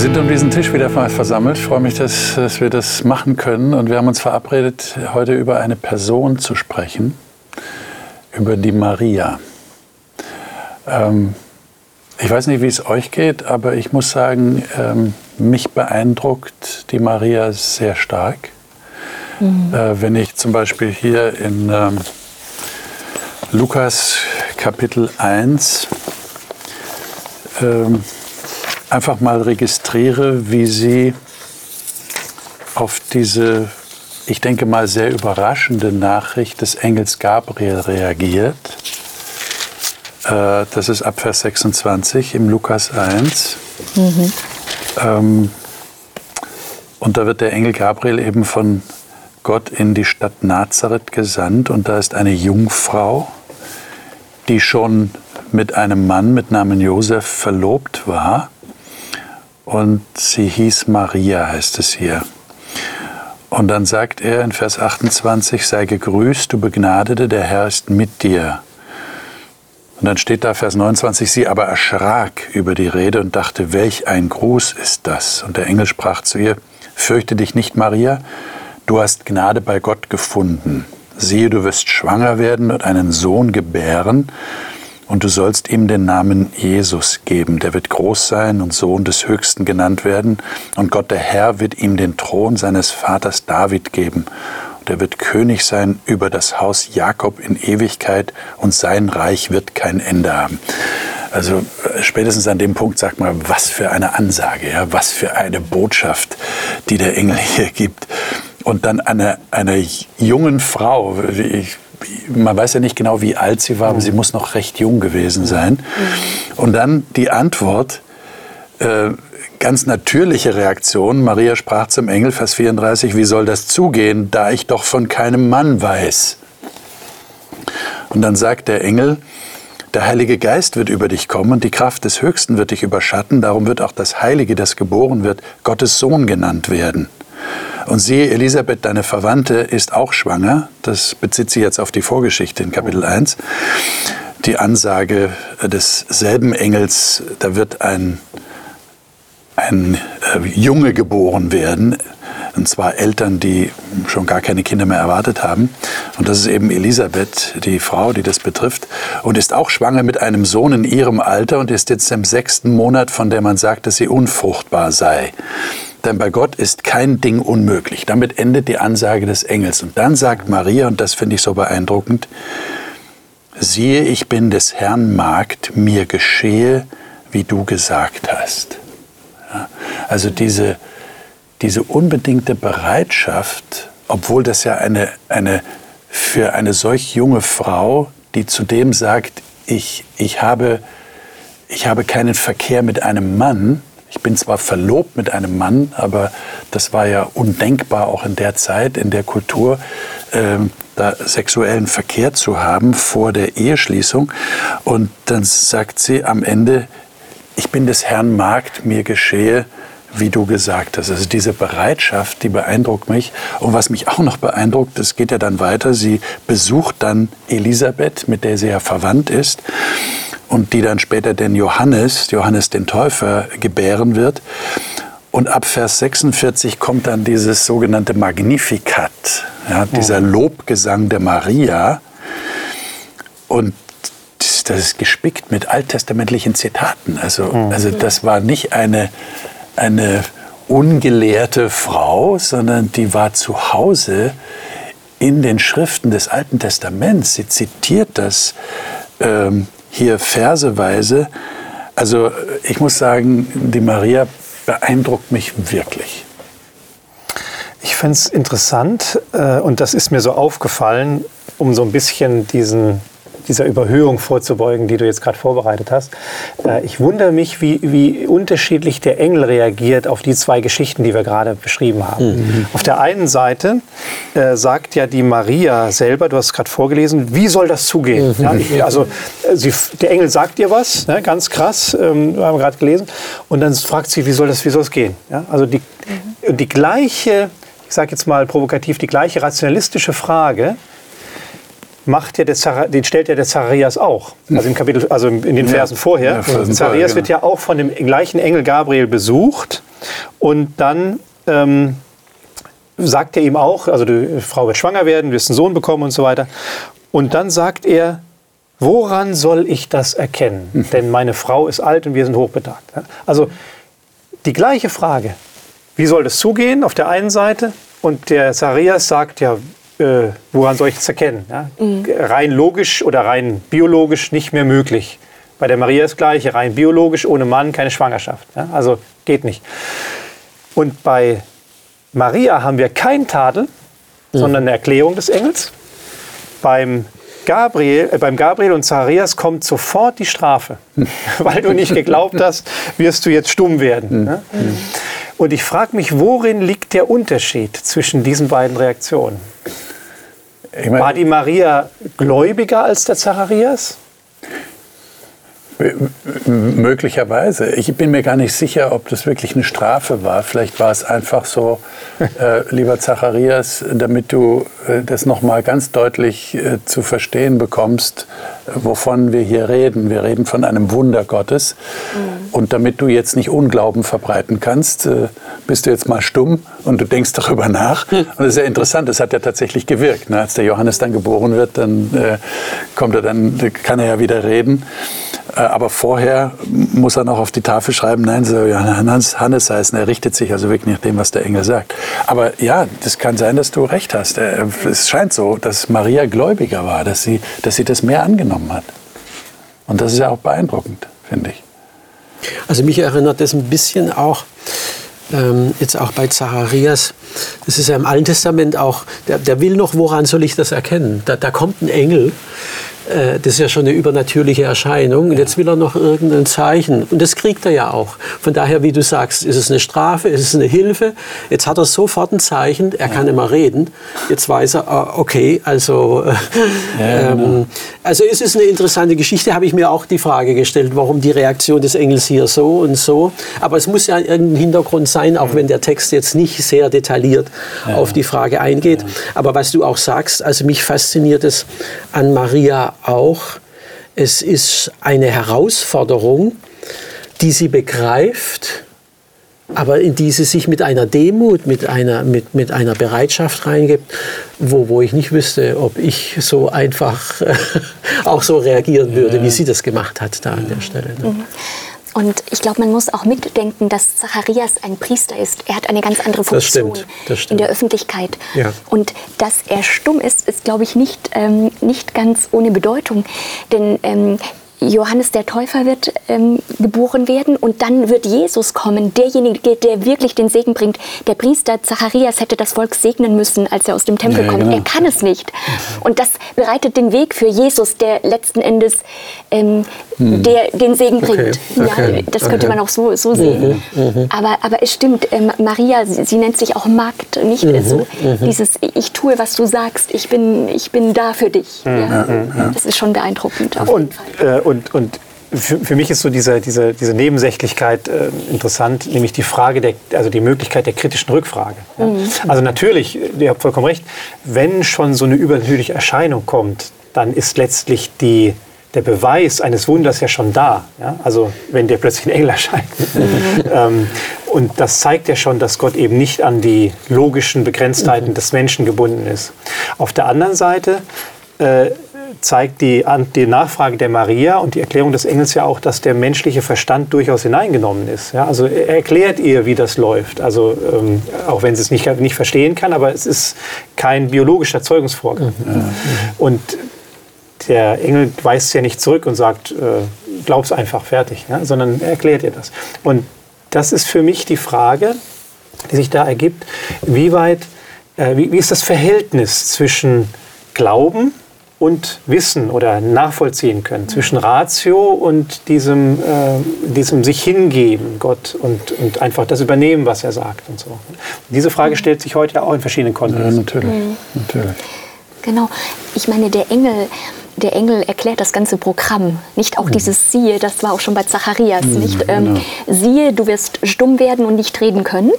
sind um diesen Tisch wieder versammelt. Ich freue mich, dass, dass, wir das machen können. Und wir haben uns verabredet, heute über eine Person zu sprechen, über die Maria. Ähm, ich weiß nicht, wie es euch geht, aber ich muss sagen, ähm, mich beeindruckt die Maria sehr stark. Mhm. Äh, wenn ich zum Beispiel hier in ähm, Lukas Kapitel 1 ähm, einfach mal registriere, wie sie auf diese, ich denke mal, sehr überraschende Nachricht des Engels Gabriel reagiert. Äh, das ist ab Vers 26 im Lukas 1. Mhm. Ähm, und da wird der Engel Gabriel eben von Gott in die Stadt Nazareth gesandt und da ist eine Jungfrau, die schon mit einem Mann mit Namen Josef verlobt war und sie hieß Maria, heißt es hier. Und dann sagt er in Vers 28, sei gegrüßt, du Begnadete, der Herr ist mit dir. Und dann steht da Vers 29, sie aber erschrak über die Rede und dachte, welch ein Gruß ist das? Und der Engel sprach zu ihr, fürchte dich nicht, Maria, du hast Gnade bei Gott gefunden. Siehe, du wirst schwanger werden und einen Sohn gebären und du sollst ihm den Namen Jesus geben. Der wird groß sein und Sohn des Höchsten genannt werden. Und Gott der Herr wird ihm den Thron seines Vaters David geben. Und er wird König sein über das Haus Jakob in Ewigkeit und sein Reich wird kein Ende haben. Also äh, spätestens an dem Punkt sagt man, was für eine Ansage, ja, was für eine Botschaft, die der Engel hier gibt. Und dann eine, eine jungen Frau, wie ich man weiß ja nicht genau, wie alt sie war, aber sie muss noch recht jung gewesen sein. Und dann die Antwort, äh, ganz natürliche Reaktion. Maria sprach zum Engel, Vers 34, wie soll das zugehen, da ich doch von keinem Mann weiß? Und dann sagt der Engel, der Heilige Geist wird über dich kommen und die Kraft des Höchsten wird dich überschatten. Darum wird auch das Heilige, das geboren wird, Gottes Sohn genannt werden. Und siehe, Elisabeth, deine Verwandte, ist auch schwanger. Das bezieht sich jetzt auf die Vorgeschichte in Kapitel 1. Die Ansage desselben Engels, da wird ein, ein äh, Junge geboren werden, und zwar Eltern, die schon gar keine Kinder mehr erwartet haben. Und das ist eben Elisabeth, die Frau, die das betrifft, und ist auch schwanger mit einem Sohn in ihrem Alter und ist jetzt im sechsten Monat, von der man sagt, dass sie unfruchtbar sei. Denn bei Gott ist kein Ding unmöglich. Damit endet die Ansage des Engels. Und dann sagt Maria, und das finde ich so beeindruckend, siehe, ich bin des Herrn Magd, mir geschehe, wie du gesagt hast. Ja, also diese, diese unbedingte Bereitschaft, obwohl das ja eine, eine für eine solch junge Frau, die zudem sagt, ich, ich, habe, ich habe keinen Verkehr mit einem Mann, ich bin zwar verlobt mit einem Mann, aber das war ja undenkbar auch in der Zeit, in der Kultur, ähm, da sexuellen Verkehr zu haben vor der Eheschließung. Und dann sagt sie am Ende, ich bin des Herrn Magd, mir geschehe, wie du gesagt hast. Also diese Bereitschaft, die beeindruckt mich. Und was mich auch noch beeindruckt, es geht ja dann weiter, sie besucht dann Elisabeth, mit der sie ja verwandt ist und die dann später den Johannes, Johannes den Täufer, gebären wird. Und ab Vers 46 kommt dann dieses sogenannte Magnificat, ja, dieser Lobgesang der Maria. Und das ist gespickt mit alttestamentlichen Zitaten. Also, mhm. also das war nicht eine, eine ungelehrte Frau, sondern die war zu Hause in den Schriften des Alten Testaments. Sie zitiert das ähm, hier verseweise. Also ich muss sagen, die Maria beeindruckt mich wirklich. Ich finde es interessant äh, und das ist mir so aufgefallen, um so ein bisschen diesen dieser Überhöhung vorzubeugen, die du jetzt gerade vorbereitet hast. Äh, ich wundere mich, wie, wie unterschiedlich der Engel reagiert auf die zwei Geschichten, die wir gerade beschrieben haben. Mhm. Auf der einen Seite äh, sagt ja die Maria selber, du hast es gerade vorgelesen, wie soll das zugehen? Mhm. Ja, ich, also äh, sie, der Engel sagt dir was, ne, ganz krass, ähm, haben wir gerade gelesen, und dann fragt sie, wie soll das, wie soll es gehen? Ja, also die, mhm. die gleiche, ich sage jetzt mal provokativ, die gleiche rationalistische Frage macht ja der Zara, den stellt ja der Zacharias auch. Also im Kapitel, also in den Versen ja, vorher. Ja, Zacharias genau. wird ja auch von dem gleichen Engel Gabriel besucht und dann ähm, sagt er ihm auch, also die Frau wird schwanger werden, wirst einen Sohn bekommen und so weiter. Und dann sagt er, woran soll ich das erkennen? Mhm. Denn meine Frau ist alt und wir sind hochbetagt. Also die gleiche Frage. Wie soll das zugehen auf der einen Seite? Und der Zacharias sagt ja, äh, woran soll ich das erkennen? Ja? Mhm. Rein logisch oder rein biologisch nicht mehr möglich. Bei der Maria ist gleich, rein biologisch, ohne Mann keine Schwangerschaft. Ja? Also geht nicht. Und bei Maria haben wir kein Tadel, mhm. sondern eine Erklärung des Engels. Beim Gabriel, äh, beim Gabriel und Zacharias kommt sofort die Strafe. Weil du nicht geglaubt hast, wirst du jetzt stumm werden. Mhm. Ne? Mhm. Und ich frage mich, worin liegt der Unterschied zwischen diesen beiden Reaktionen? Ich mein, War die Maria gläubiger als der Zacharias? Möglicherweise. Ich bin mir gar nicht sicher, ob das wirklich eine Strafe war. Vielleicht war es einfach so, äh, lieber Zacharias, damit du äh, das nochmal ganz deutlich äh, zu verstehen bekommst, wovon wir hier reden. Wir reden von einem Wunder Gottes. Mhm. Und damit du jetzt nicht Unglauben verbreiten kannst, äh, bist du jetzt mal stumm und du denkst darüber nach. Und das ist ja interessant, das hat ja tatsächlich gewirkt. Ne? Als der Johannes dann geboren wird, dann äh, kommt er dann, kann er ja wieder reden. Äh, aber vorher muss er noch auf die Tafel schreiben, nein, soll Johannes Hannes heißen. Er richtet sich also wirklich nach dem, was der Engel sagt. Aber ja, das kann sein, dass du recht hast. Es scheint so, dass Maria gläubiger war, dass sie, dass sie das mehr angenommen hat. Und das ist ja auch beeindruckend, finde ich. Also mich erinnert das ein bisschen auch, ähm, jetzt auch bei Zacharias, das ist ja im Alten Testament auch, der, der will noch, woran soll ich das erkennen? Da, da kommt ein Engel das ist ja schon eine übernatürliche Erscheinung. Und jetzt will er noch irgendein Zeichen. Und das kriegt er ja auch. Von daher, wie du sagst, ist es eine Strafe, ist es eine Hilfe. Jetzt hat er sofort ein Zeichen, er kann immer reden. Jetzt weiß er, ah, okay, also, äh, ja, genau. ähm, also es ist eine interessante Geschichte, habe ich mir auch die Frage gestellt, warum die Reaktion des Engels hier so und so. Aber es muss ja irgendein Hintergrund sein, auch wenn der Text jetzt nicht sehr detailliert ja. auf die Frage eingeht. Aber was du auch sagst, also mich fasziniert es an Maria auch, es ist eine Herausforderung, die sie begreift, aber in die sie sich mit einer Demut, mit einer, mit, mit einer Bereitschaft reingibt, wo, wo ich nicht wüsste, ob ich so einfach auch so reagieren würde, ja. wie sie das gemacht hat da an der Stelle. Ne? Mhm. Und ich glaube, man muss auch mitdenken, dass Zacharias ein Priester ist. Er hat eine ganz andere Funktion das stimmt, das stimmt. in der Öffentlichkeit. Ja. Und dass er stumm ist, ist, glaube ich, nicht, ähm, nicht ganz ohne Bedeutung. Denn ähm, Johannes der Täufer wird ähm, geboren werden und dann wird Jesus kommen, derjenige, der wirklich den Segen bringt. Der Priester Zacharias hätte das Volk segnen müssen, als er aus dem Tempel ja, kommt. Genau. Er kann es nicht. Und das bereitet den Weg für Jesus, der letzten Endes ähm, hm. Der den Segen bringt. Okay. Okay. Ja, das könnte okay. man auch so, so sehen. Mhm. Mhm. Aber, aber es stimmt, ähm, Maria, sie, sie, nennt sich auch Magd, nicht mhm. so mhm. dieses Ich tue, was du sagst, ich bin, ich bin da für dich. Mhm. Ja. Das ist schon beeindruckend. Und, äh, und, und für, für, mich ist so diese, diese, diese Nebensächlichkeit äh, interessant, nämlich die Frage, der, also die Möglichkeit der kritischen Rückfrage. Ja. Mhm. Also natürlich, ihr habt vollkommen recht, wenn schon so eine übernatürliche Erscheinung kommt, dann ist letztlich die, der Beweis eines Wunders ja schon da. Ja? Also wenn der plötzlich ein Engel erscheint. Ähm, und das zeigt ja schon, dass Gott eben nicht an die logischen Begrenztheiten mhm. des Menschen gebunden ist. Auf der anderen Seite äh, zeigt die, die Nachfrage der Maria und die Erklärung des Engels ja auch, dass der menschliche Verstand durchaus hineingenommen ist. Ja, also er erklärt ihr, wie das läuft. Also ähm, auch wenn sie es nicht, nicht verstehen kann, aber es ist kein biologischer Zeugungsvorgang. Mhm. Und der Engel weist ja nicht zurück und sagt, äh, glaub's einfach, fertig, ja, sondern er erklärt ihr das. Und das ist für mich die Frage, die sich da ergibt, wie weit, äh, wie, wie ist das Verhältnis zwischen Glauben und Wissen oder nachvollziehen können, zwischen Ratio und diesem, äh, diesem sich hingeben, Gott, und, und einfach das übernehmen, was er sagt und so. Und diese Frage stellt sich heute ja auch in verschiedenen Kontexten. Ja, natürlich. Mhm. natürlich. Genau. Ich meine, der Engel, der Engel erklärt das ganze Programm. Nicht auch mhm. dieses Siehe, das war auch schon bei Zacharias. Mhm, nicht ähm, genau. Siehe, du wirst stumm werden und nicht reden können.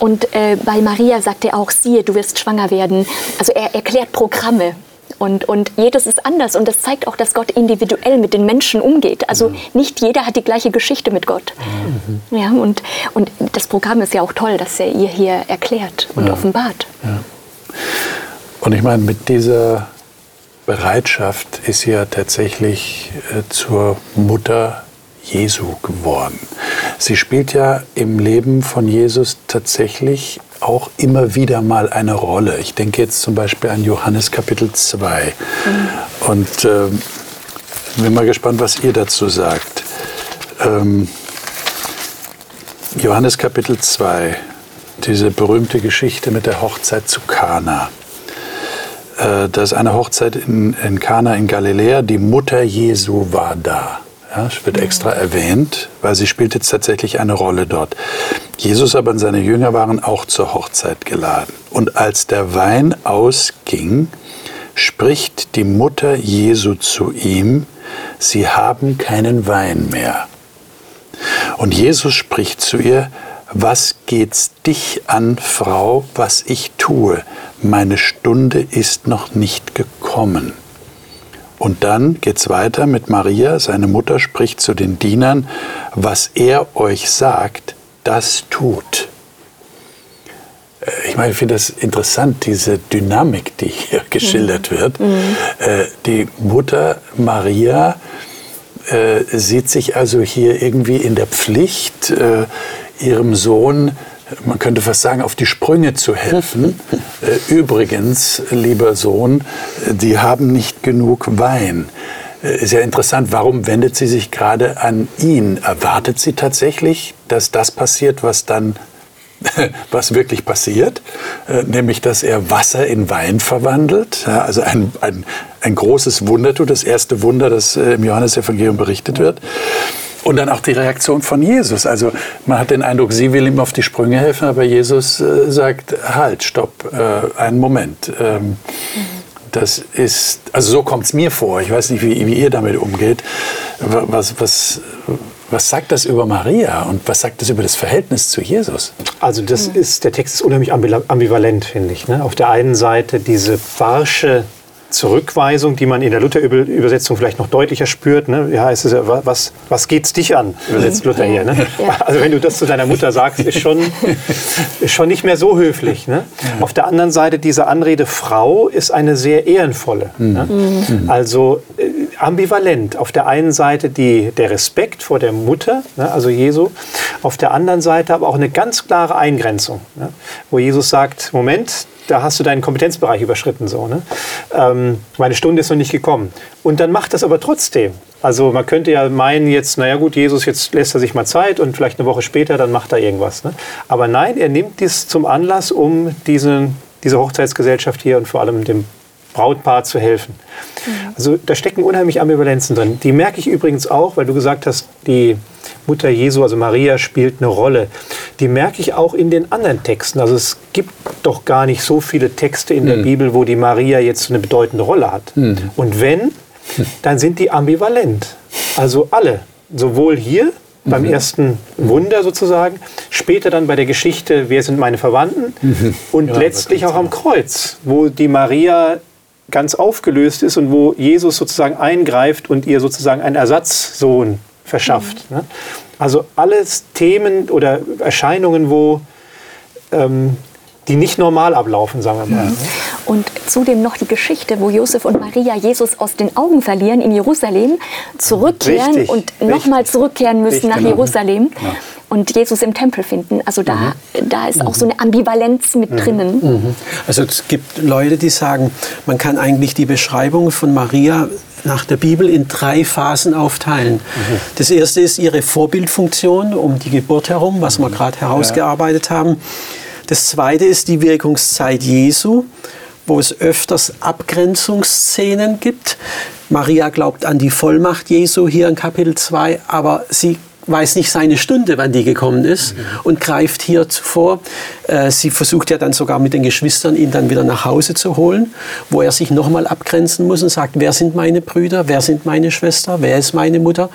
Und äh, bei Maria sagt er auch, siehe, du wirst schwanger werden. Also er erklärt Programme. Und, und jedes ist anders. Und das zeigt auch, dass Gott individuell mit den Menschen umgeht. Also mhm. nicht jeder hat die gleiche Geschichte mit Gott. Mhm. Ja, und, und das Programm ist ja auch toll, dass er ihr hier erklärt und ja. offenbart. Ja. Und ich meine, mit dieser Bereitschaft ist ja tatsächlich äh, zur Mutter Jesu geworden. Sie spielt ja im Leben von Jesus tatsächlich auch immer wieder mal eine Rolle. Ich denke jetzt zum Beispiel an Johannes Kapitel 2. Mhm. Und äh, bin mal gespannt, was ihr dazu sagt. Ähm, Johannes Kapitel 2, diese berühmte Geschichte mit der Hochzeit zu Kana. Äh, da ist eine Hochzeit in, in Kana in Galiläa, die Mutter Jesu war da. Ja, wird extra erwähnt, weil sie spielt jetzt tatsächlich eine Rolle dort. Jesus aber und seine Jünger waren auch zur Hochzeit geladen. Und als der Wein ausging, spricht die Mutter Jesu zu ihm, sie haben keinen Wein mehr. Und Jesus spricht zu ihr, was geht's dich an, Frau, was ich tue? Meine Stunde ist noch nicht gekommen. Und dann geht's weiter mit Maria, seine Mutter spricht zu den Dienern, was er euch sagt, das tut. Äh, ich meine, ich finde das interessant, diese Dynamik, die hier geschildert mhm. wird. Mhm. Äh, die Mutter Maria äh, sieht sich also hier irgendwie in der Pflicht, ihrem Sohn man könnte fast sagen, auf die Sprünge zu helfen. Äh, übrigens, lieber Sohn, die haben nicht genug Wein. Äh, ist ja interessant, warum wendet sie sich gerade an ihn? Erwartet sie tatsächlich, dass das passiert, was dann was wirklich passiert, äh, nämlich dass er Wasser in Wein verwandelt. also ein, ein, ein großes Wunder tut, das erste Wunder, das im Johannesevangelium berichtet wird. Und dann auch die Reaktion von Jesus. Also man hat den Eindruck, sie will ihm auf die Sprünge helfen, aber Jesus äh, sagt, halt, stopp, äh, einen Moment. Ähm, das ist, also so kommt es mir vor. Ich weiß nicht, wie, wie ihr damit umgeht. Was, was, was sagt das über Maria und was sagt das über das Verhältnis zu Jesus? Also das ist, der Text ist unheimlich ambivalent, finde ich. Ne? Auf der einen Seite diese barsche Zurückweisung, die man in der Luther-Übersetzung vielleicht noch deutlicher spürt. Ne? Ja, es ist ja, was, was geht's dich an, übersetzt Luther hier. Ne? Ja. Also wenn du das zu deiner Mutter sagst, ist schon, ist schon nicht mehr so höflich. Ne? Ja. Auf der anderen Seite, diese Anrede Frau ist eine sehr ehrenvolle. Mhm. Ne? Mhm. Also äh, ambivalent. Auf der einen Seite die, der Respekt vor der Mutter, ne? also Jesu. Auf der anderen Seite aber auch eine ganz klare Eingrenzung, ne? wo Jesus sagt, Moment, da hast du deinen Kompetenzbereich überschritten. So, ne? ähm, meine Stunde ist noch nicht gekommen. Und dann macht das aber trotzdem. Also man könnte ja meinen jetzt, naja gut, Jesus, jetzt lässt er sich mal Zeit und vielleicht eine Woche später, dann macht er irgendwas. Ne? Aber nein, er nimmt dies zum Anlass, um diesen, diese Hochzeitsgesellschaft hier und vor allem dem Brautpaar zu helfen. Mhm. Also da stecken unheimlich Ambivalenzen drin. Die merke ich übrigens auch, weil du gesagt hast, die Mutter Jesu, also Maria, spielt eine Rolle. Die merke ich auch in den anderen Texten. Also es gibt doch gar nicht so viele Texte in der mhm. Bibel, wo die Maria jetzt eine bedeutende Rolle hat. Mhm. Und wenn, dann sind die ambivalent. Also alle. Sowohl hier beim mhm. ersten Wunder sozusagen, später dann bei der Geschichte, wer sind meine Verwandten mhm. und ja, letztlich auch am Kreuz, wo die Maria ganz aufgelöst ist und wo Jesus sozusagen eingreift und ihr sozusagen einen Ersatzsohn verschafft. Mhm. Ne? Also alles Themen oder Erscheinungen, wo ähm, die nicht normal ablaufen, sagen wir mal. Mhm. Und zudem noch die Geschichte, wo Josef und Maria Jesus aus den Augen verlieren in Jerusalem, zurückkehren richtig, und nochmal zurückkehren müssen richtig, nach genau. Jerusalem. Ja und Jesus im Tempel finden. Also da, mhm. da ist auch so eine Ambivalenz mit mhm. drinnen. Mhm. Also es gibt Leute, die sagen, man kann eigentlich die Beschreibung von Maria nach der Bibel in drei Phasen aufteilen. Mhm. Das erste ist ihre Vorbildfunktion um die Geburt herum, was wir mhm. gerade herausgearbeitet ja. haben. Das zweite ist die Wirkungszeit Jesu, wo es öfters Abgrenzungsszenen gibt. Maria glaubt an die Vollmacht Jesu hier in Kapitel 2, aber sie weiß nicht seine Stunde, wann die gekommen ist mhm. und greift hier vor. Äh, sie versucht ja dann sogar mit den Geschwistern, ihn dann wieder nach Hause zu holen, wo er sich nochmal abgrenzen muss und sagt, wer sind meine Brüder, wer sind meine Schwester, wer ist meine Mutter.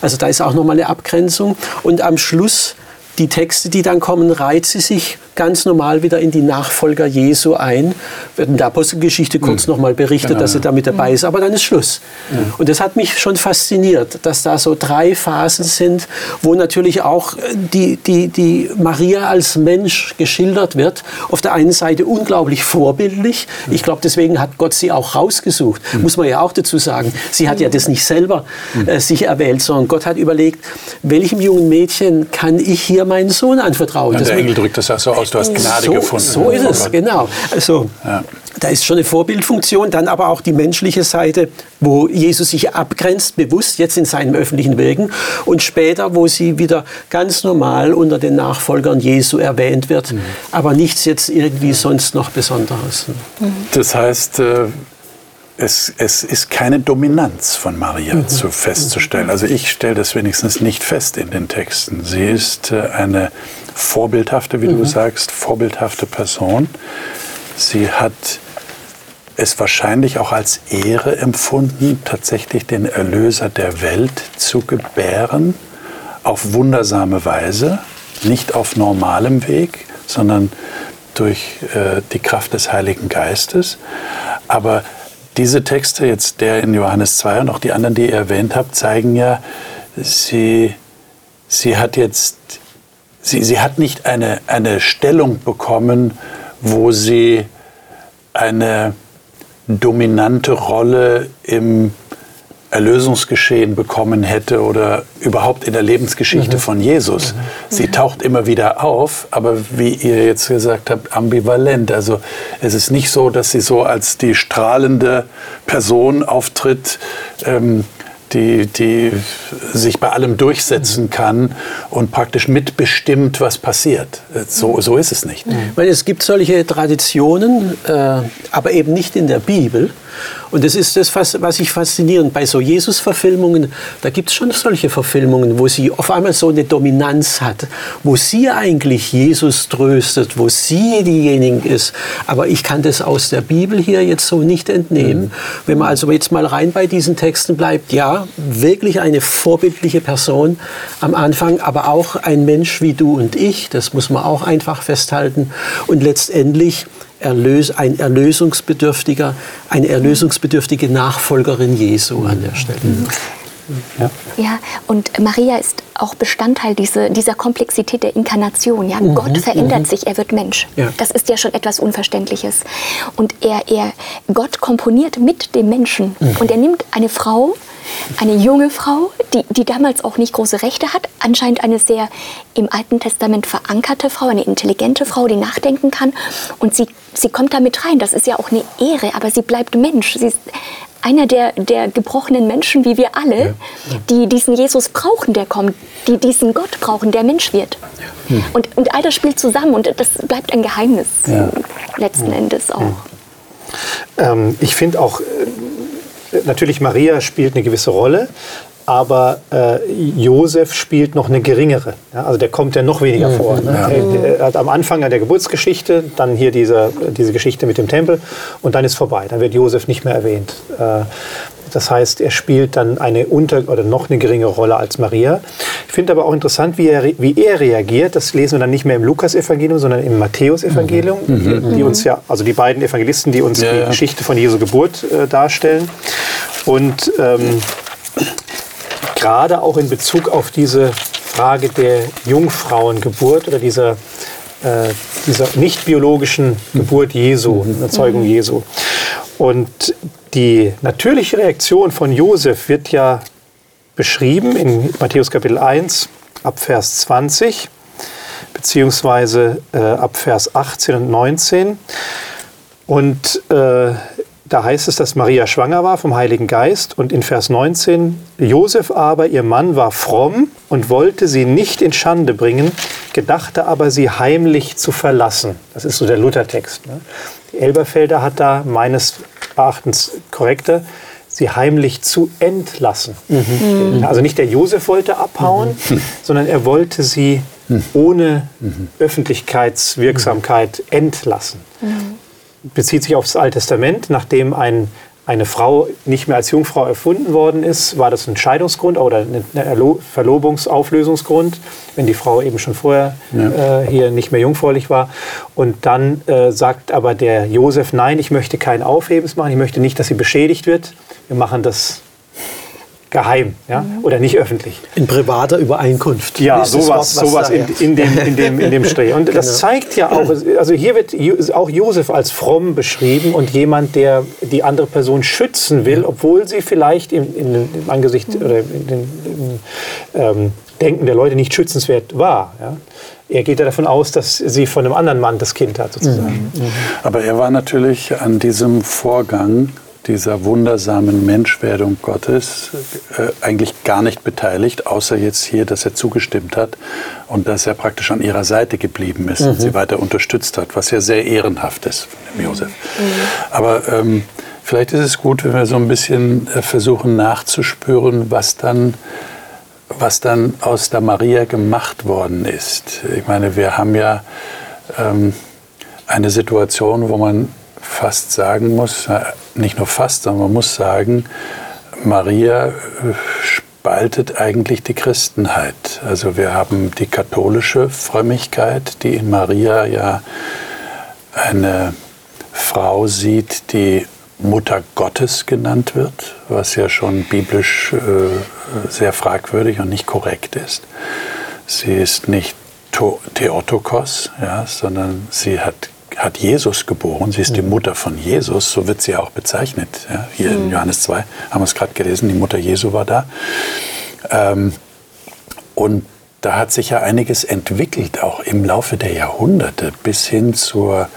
Also da ist auch nochmal eine Abgrenzung. Und am Schluss die Texte, die dann kommen, reiht sie sich ganz normal wieder in die Nachfolger Jesu ein. Wird in der Apostelgeschichte kurz mhm. nochmal berichtet, genau. dass sie damit dabei mhm. ist, aber dann ist Schluss. Mhm. Und das hat mich schon fasziniert, dass da so drei Phasen sind, wo natürlich auch die, die, die Maria als Mensch geschildert wird. Auf der einen Seite unglaublich vorbildlich. Mhm. Ich glaube, deswegen hat Gott sie auch rausgesucht. Mhm. Muss man ja auch dazu sagen. Sie hat ja das nicht selber mhm. äh, sich erwählt, sondern Gott hat überlegt, welchem jungen Mädchen kann ich hier meinen Sohn anvertrauen? Ja, der Engel drückt das auch so aus, du hast Gnade so, gefunden. So ist es, genau. Also, ja. da ist schon eine Vorbildfunktion, dann aber auch die menschliche Seite, wo Jesus sich abgrenzt, bewusst jetzt in seinem öffentlichen Wirken und später, wo sie wieder ganz normal unter den Nachfolgern Jesu erwähnt wird, mhm. aber nichts jetzt irgendwie sonst noch Besonderes. Das heißt, äh, es, es, ist keine Dominanz von Maria mhm. zu festzustellen. Also ich stelle das wenigstens nicht fest in den Texten. Sie ist äh, eine vorbildhafte, wie mhm. du sagst, vorbildhafte Person. Sie hat es wahrscheinlich auch als Ehre empfunden, tatsächlich den Erlöser der Welt zu gebären, auf wundersame Weise, nicht auf normalem Weg, sondern durch äh, die Kraft des Heiligen Geistes. Aber diese Texte, jetzt der in Johannes 2 und auch die anderen, die ihr erwähnt habt, zeigen ja, sie, sie hat jetzt, sie, sie hat nicht eine, eine Stellung bekommen, wo sie eine dominante Rolle im Erlösungsgeschehen bekommen hätte oder überhaupt in der Lebensgeschichte mhm. von Jesus. Mhm. Sie taucht immer wieder auf, aber wie ihr jetzt gesagt habt, ambivalent. Also es ist nicht so, dass sie so als die strahlende Person auftritt, ähm, die, die sich bei allem durchsetzen kann und praktisch mitbestimmt, was passiert. So, so ist es nicht. Weil es gibt solche Traditionen, äh, aber eben nicht in der Bibel. Und das ist das, was ich faszinierend bei so Jesus-Verfilmungen, da gibt es schon solche Verfilmungen, wo sie auf einmal so eine Dominanz hat, wo sie eigentlich Jesus tröstet, wo sie diejenige ist. Aber ich kann das aus der Bibel hier jetzt so nicht entnehmen. Mhm. Wenn man also jetzt mal rein bei diesen Texten bleibt, ja, wirklich eine vorbildliche Person am Anfang, aber auch ein Mensch wie du und ich, das muss man auch einfach festhalten. Und letztendlich Erlös, ein erlösungsbedürftiger, eine erlösungsbedürftige Nachfolgerin Jesu an der Stelle. Ja. ja, und Maria ist auch Bestandteil diese, dieser Komplexität der Inkarnation. Ja? Mhm. Gott verändert mhm. sich, er wird Mensch. Ja. Das ist ja schon etwas Unverständliches. Und er, er, Gott komponiert mit dem Menschen. Mhm. Und er nimmt eine Frau, eine junge Frau, die, die damals auch nicht große Rechte hat, anscheinend eine sehr im Alten Testament verankerte Frau, eine intelligente Frau, die nachdenken kann. Und sie, sie kommt da mit rein. Das ist ja auch eine Ehre, aber sie bleibt Mensch. Sie ist einer der, der gebrochenen Menschen, wie wir alle, ja. die diesen Jesus brauchen, der kommt, die diesen Gott brauchen, der Mensch wird. Ja. Hm. Und, und all das spielt zusammen und das bleibt ein Geheimnis ja. letzten hm. Endes auch. Ähm, ich finde auch, äh, natürlich Maria spielt eine gewisse Rolle, aber äh, Josef spielt noch eine geringere. Ja, also der kommt ja noch weniger mhm. vor. Ne? Ja. Er, er, hat am Anfang der Geburtsgeschichte, dann hier diese, diese Geschichte mit dem Tempel und dann ist vorbei. Dann wird Josef nicht mehr erwähnt. Äh, das heißt, er spielt dann eine unter oder noch eine geringere Rolle als Maria. Ich finde aber auch interessant, wie er, wie er reagiert. Das lesen wir dann nicht mehr im Lukas-Evangelium, sondern im Matthäus-Evangelium, mhm. die, die, mhm. uns ja, also die beiden Evangelisten, die uns ja, die Geschichte von Jesu Geburt äh, darstellen. Und ähm, gerade auch in Bezug auf diese Frage der Jungfrauengeburt oder dieser, dieser nicht biologischen Geburt Jesu, mhm. Erzeugung Jesu. Und die natürliche Reaktion von Josef wird ja beschrieben in Matthäus Kapitel 1 ab Vers 20 beziehungsweise äh, ab Vers 18 und 19. Und äh, da heißt es, dass Maria schwanger war vom Heiligen Geist und in Vers 19, Josef aber, ihr Mann, war fromm und wollte sie nicht in Schande bringen, gedachte aber, sie heimlich zu verlassen. Das ist so der Luthertext. Ne? Die Elberfelder hat da meines Erachtens korrekter, sie heimlich zu entlassen. Mhm. Also nicht der Josef wollte abhauen, mhm. sondern er wollte sie mhm. ohne mhm. Öffentlichkeitswirksamkeit entlassen. Bezieht sich aufs Alte Testament, nachdem ein, eine Frau nicht mehr als Jungfrau erfunden worden ist, war das ein Scheidungsgrund oder ein Verlobungsauflösungsgrund, wenn die Frau eben schon vorher ja. äh, hier nicht mehr jungfräulich war. Und dann äh, sagt aber der Josef, nein, ich möchte kein Aufhebens machen, ich möchte nicht, dass sie beschädigt wird. Wir machen das geheim ja? Mhm. oder nicht öffentlich. In privater Übereinkunft. Ja, sowas, sowas in, in, dem, in, dem, in dem Strich. Und genau. das zeigt ja auch, also hier wird auch Josef als fromm beschrieben und jemand, der die andere Person schützen will, obwohl sie vielleicht im, im Angesicht oder in den, im, ähm, Denken der Leute nicht schützenswert war. Ja? Er geht ja davon aus, dass sie von einem anderen Mann das Kind hat, sozusagen. Mhm. Aber er war natürlich an diesem Vorgang dieser wundersamen Menschwerdung Gottes äh, eigentlich gar nicht beteiligt, außer jetzt hier, dass er zugestimmt hat und dass er praktisch an ihrer Seite geblieben ist mhm. und sie weiter unterstützt hat, was ja sehr ehrenhaft ist von dem Josef. Mhm. Aber ähm, vielleicht ist es gut, wenn wir so ein bisschen äh, versuchen nachzuspüren, was dann was dann aus der Maria gemacht worden ist. Ich meine, wir haben ja ähm, eine Situation, wo man fast sagen muss, nicht nur fast, sondern man muss sagen, Maria äh, spaltet eigentlich die Christenheit. Also wir haben die katholische Frömmigkeit, die in Maria ja eine Frau sieht, die Mutter Gottes genannt wird, was ja schon biblisch äh, sehr fragwürdig und nicht korrekt ist. Sie ist nicht Theotokos, ja, sondern sie hat hat Jesus geboren. Sie ist die mhm. Mutter von Jesus, so wird sie auch bezeichnet. Ja, hier mhm. in Johannes 2 haben wir es gerade gelesen, die Mutter Jesu war da. Ähm, und da hat sich ja einiges entwickelt, auch im Laufe der Jahrhunderte, bis hin zur,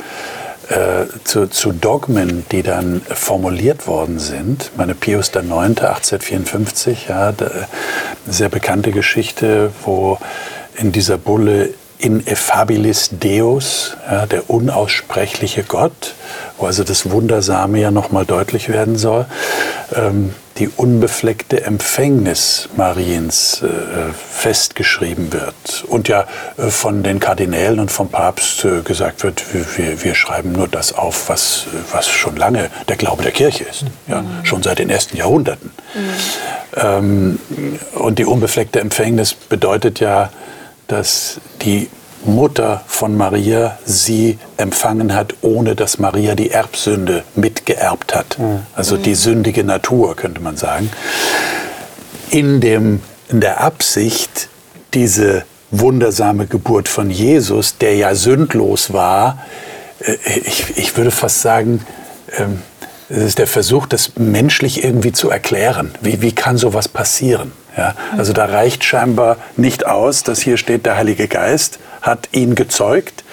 äh, zu, zu, Dogmen, die dann formuliert worden sind. Meine Pius IX. 1854, ja, eine sehr bekannte Geschichte, wo in dieser Bulle Ineffabilis Deus, ja, der unaussprechliche Gott, wo also das Wundersame ja nochmal deutlich werden soll, ähm, die unbefleckte Empfängnis Mariens äh, festgeschrieben wird. Und ja äh, von den Kardinälen und vom Papst äh, gesagt wird, wir, wir, schreiben nur das auf, was, was schon lange der Glaube der Kirche ist, ja, mhm. schon seit den ersten Jahrhunderten. Mhm. Ähm, und die unbefleckte Empfängnis bedeutet ja, dass die Mutter von Maria sie empfangen hat, ohne dass Maria die Erbsünde mitgeerbt hat. Mhm. Also die sündige Natur, könnte man sagen. In, dem, in der Absicht, diese wundersame Geburt von Jesus, der ja sündlos war, äh, ich, ich würde fast sagen, ähm, es ist der Versuch, das menschlich irgendwie zu erklären. Wie, wie kann sowas passieren? Ja, also da reicht scheinbar nicht aus, dass hier steht, der Heilige Geist hat ihn gezeugt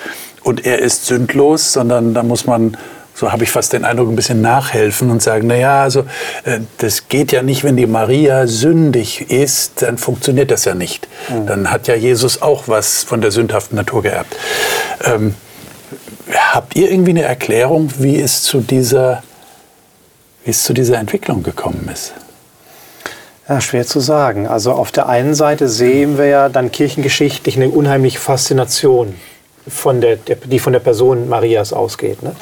und er ist sündlos, sondern da muss man so habe ich fast den Eindruck, ein bisschen nachhelfen und sagen, na ja, also äh, das geht ja nicht, wenn die Maria sündig ist, dann funktioniert das ja nicht. Mhm. Dann hat ja Jesus auch was von der sündhaften Natur geerbt. Ähm, habt ihr irgendwie eine Erklärung, wie es zu dieser, wie es zu dieser Entwicklung gekommen ist? Ja, schwer zu sagen. Also auf der einen Seite sehen wir ja dann kirchengeschichtlich eine unheimliche Faszination von der, der, die von der Person Marias ausgeht. Ne?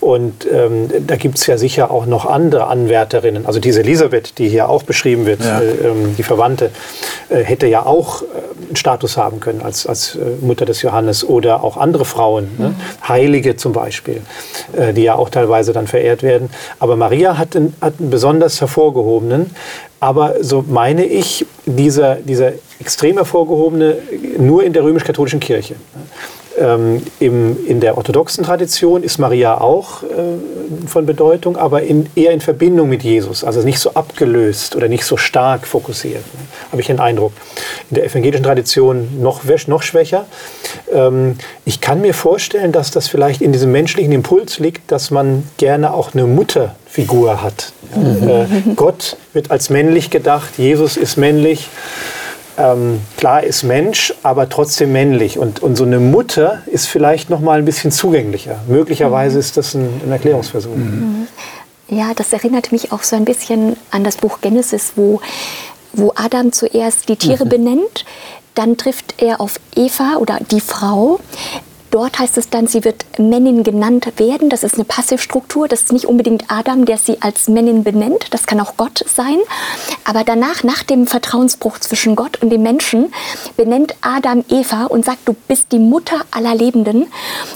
Und ähm, da gibt es ja sicher auch noch andere Anwärterinnen. Also diese Elisabeth, die hier auch beschrieben wird, ja. äh, ähm, die Verwandte, äh, hätte ja auch äh, einen Status haben können als, als äh, Mutter des Johannes oder auch andere Frauen, ne? mhm. ne? Heilige zum Beispiel, äh, die ja auch teilweise dann verehrt werden. Aber Maria hat einen, hat einen besonders hervorgehobenen, aber so meine ich, dieser, dieser extrem hervorgehobene nur in der römisch-katholischen Kirche. Ähm, im, in der orthodoxen Tradition ist Maria auch äh, von Bedeutung, aber in, eher in Verbindung mit Jesus, also nicht so abgelöst oder nicht so stark fokussiert, ne? habe ich den Eindruck. In der evangelischen Tradition noch, noch schwächer. Ähm, ich kann mir vorstellen, dass das vielleicht in diesem menschlichen Impuls liegt, dass man gerne auch eine Mutterfigur hat. Mhm. Äh, Gott wird als männlich gedacht, Jesus ist männlich ähm, klar ist Mensch, aber trotzdem männlich. Und, und so eine Mutter ist vielleicht noch mal ein bisschen zugänglicher. Möglicherweise mhm. ist das ein, ein Erklärungsversuch. Mhm. Ja, das erinnert mich auch so ein bisschen an das Buch Genesis, wo, wo Adam zuerst die Tiere mhm. benennt. Dann trifft er auf Eva oder die Frau dort heißt es dann, sie wird Männin genannt werden. Das ist eine Passivstruktur. Das ist nicht unbedingt Adam, der sie als Männin benennt. Das kann auch Gott sein. Aber danach, nach dem Vertrauensbruch zwischen Gott und dem Menschen, benennt Adam Eva und sagt, du bist die Mutter aller Lebenden.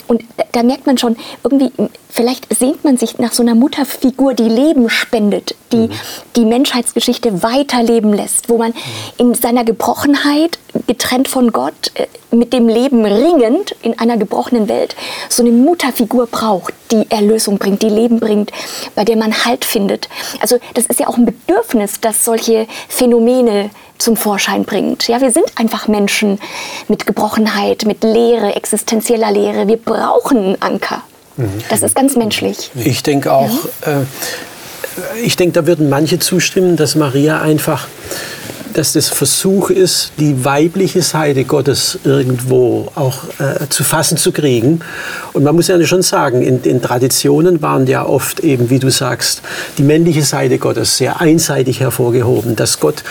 Und da merkt man schon, irgendwie, vielleicht sehnt man sich nach so einer Mutterfigur, die Leben spendet, die mhm. die Menschheitsgeschichte weiterleben lässt, wo man in seiner Gebrochenheit, getrennt von Gott, äh, mit dem Leben ringend in einer gebrochenen Welt, so eine Mutterfigur braucht, die Erlösung bringt, die Leben bringt, bei der man Halt findet. Also das ist ja auch ein Bedürfnis, dass solche Phänomene zum Vorschein bringt. Ja, wir sind einfach Menschen mit Gebrochenheit, mit Leere, existenzieller Leere. Wir brauchen einen Anker. Mhm. Das ist ganz menschlich. Ich denke auch, ja. äh, ich denke, da würden manche zustimmen, dass Maria einfach dass das Versuch ist, die weibliche Seite Gottes irgendwo auch äh, zu fassen zu kriegen. Und man muss ja schon sagen, in den Traditionen waren ja oft eben, wie du sagst, die männliche Seite Gottes sehr einseitig hervorgehoben, dass Gott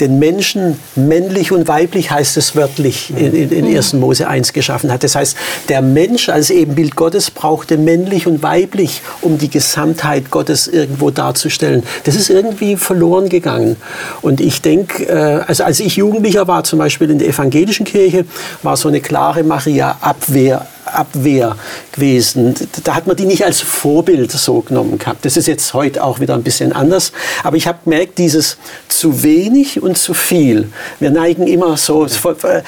den Menschen männlich und weiblich, heißt es wörtlich, in, in, in 1. Mhm. Mose 1 geschaffen hat. Das heißt, der Mensch als Ebenbild Gottes brauchte männlich und weiblich, um die Gesamtheit Gottes irgendwo darzustellen. Das ist irgendwie verloren gegangen. Und ich denke, äh, also als ich Jugendlicher war, zum Beispiel in der evangelischen Kirche, war so eine klare Maria-Abwehr Abwehr gewesen. Da hat man die nicht als Vorbild so genommen gehabt. Das ist jetzt heute auch wieder ein bisschen anders. Aber ich habe gemerkt, dieses zu wenig und zu viel. Wir neigen immer so, äh,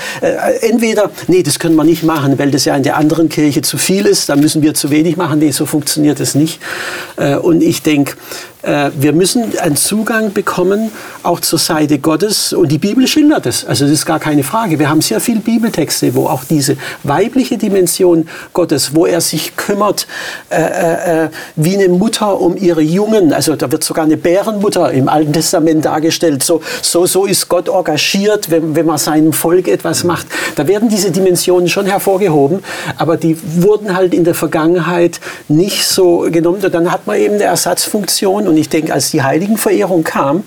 entweder, nee, das können wir nicht machen, weil das ja in der anderen Kirche zu viel ist, dann müssen wir zu wenig machen. Nee, so funktioniert es nicht. Äh, und ich denke, wir müssen einen Zugang bekommen, auch zur Seite Gottes. Und die Bibel schildert es. Also das ist gar keine Frage. Wir haben sehr viele Bibeltexte, wo auch diese weibliche Dimension Gottes, wo er sich kümmert, äh, äh, äh, wie eine Mutter um ihre Jungen. Also da wird sogar eine Bärenmutter im Alten Testament dargestellt. So, so, so ist Gott engagiert, wenn, wenn man seinem Volk etwas macht. Da werden diese Dimensionen schon hervorgehoben, aber die wurden halt in der Vergangenheit nicht so genommen. Und dann hat man eben eine Ersatzfunktion und ich denke, als die Heiligenverehrung kam,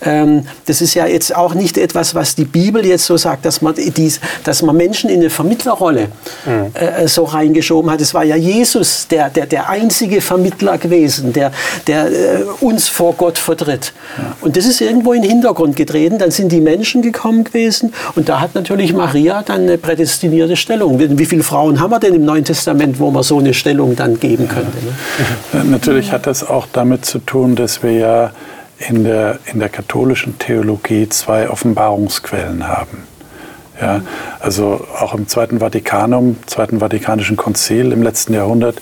das ist ja jetzt auch nicht etwas, was die Bibel jetzt so sagt, dass man, dies, dass man Menschen in eine Vermittlerrolle mhm. äh, so reingeschoben hat. Es war ja Jesus, der, der, der einzige Vermittler gewesen, der, der äh, uns vor Gott vertritt. Ja. Und das ist irgendwo in den Hintergrund getreten. Dann sind die Menschen gekommen gewesen und da hat natürlich Maria dann eine prädestinierte Stellung. Wie viele Frauen haben wir denn im Neuen Testament, wo man so eine Stellung dann geben könnte? Ne? Natürlich hat das auch damit zu tun, dass wir ja in der, in der katholischen Theologie zwei Offenbarungsquellen haben. Ja, also auch im Zweiten Vatikanum, Zweiten Vatikanischen Konzil im letzten Jahrhundert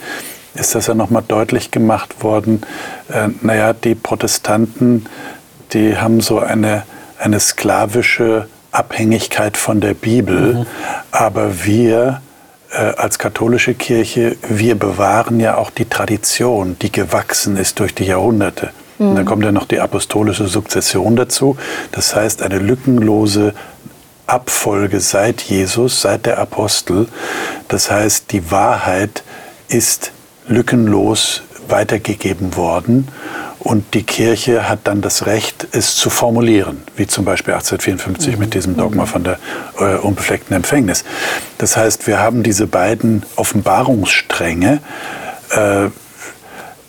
ist das ja nochmal deutlich gemacht worden. Äh, naja, die Protestanten, die haben so eine, eine sklavische Abhängigkeit von der Bibel, mhm. aber wir äh, als katholische Kirche, wir bewahren ja auch die Tradition, die gewachsen ist durch die Jahrhunderte. Mhm. Und dann kommt ja noch die apostolische Sukzession dazu. Das heißt, eine lückenlose Abfolge seit Jesus, seit der Apostel. Das heißt, die Wahrheit ist lückenlos weitergegeben worden. Und die Kirche hat dann das Recht, es zu formulieren, wie zum Beispiel 1854 mit diesem Dogma von der äh, unbefleckten Empfängnis. Das heißt, wir haben diese beiden Offenbarungsstränge. Äh,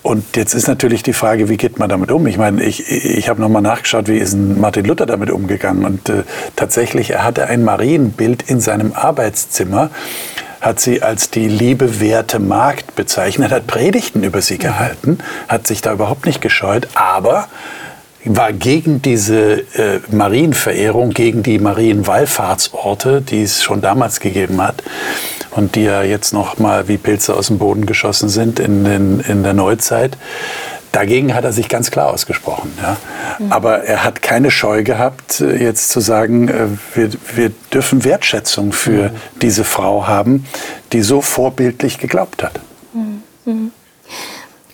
und jetzt ist natürlich die Frage, wie geht man damit um? Ich meine, ich, ich habe nochmal nachgeschaut, wie ist Martin Luther damit umgegangen. Und äh, tatsächlich, er hatte ein Marienbild in seinem Arbeitszimmer, hat sie als die liebewerte Magd bezeichnet, hat Predigten über sie gehalten, hat sich da überhaupt nicht gescheut, aber war gegen diese äh, Marienverehrung, gegen die Marienwallfahrtsorte, die es schon damals gegeben hat und die ja jetzt noch mal wie Pilze aus dem Boden geschossen sind in, den, in der Neuzeit. Dagegen hat er sich ganz klar ausgesprochen. Ja. Mhm. Aber er hat keine Scheu gehabt, äh, jetzt zu sagen, äh, wir, wir dürfen Wertschätzung für mhm. diese Frau haben, die so vorbildlich geglaubt hat. Mhm. mhm.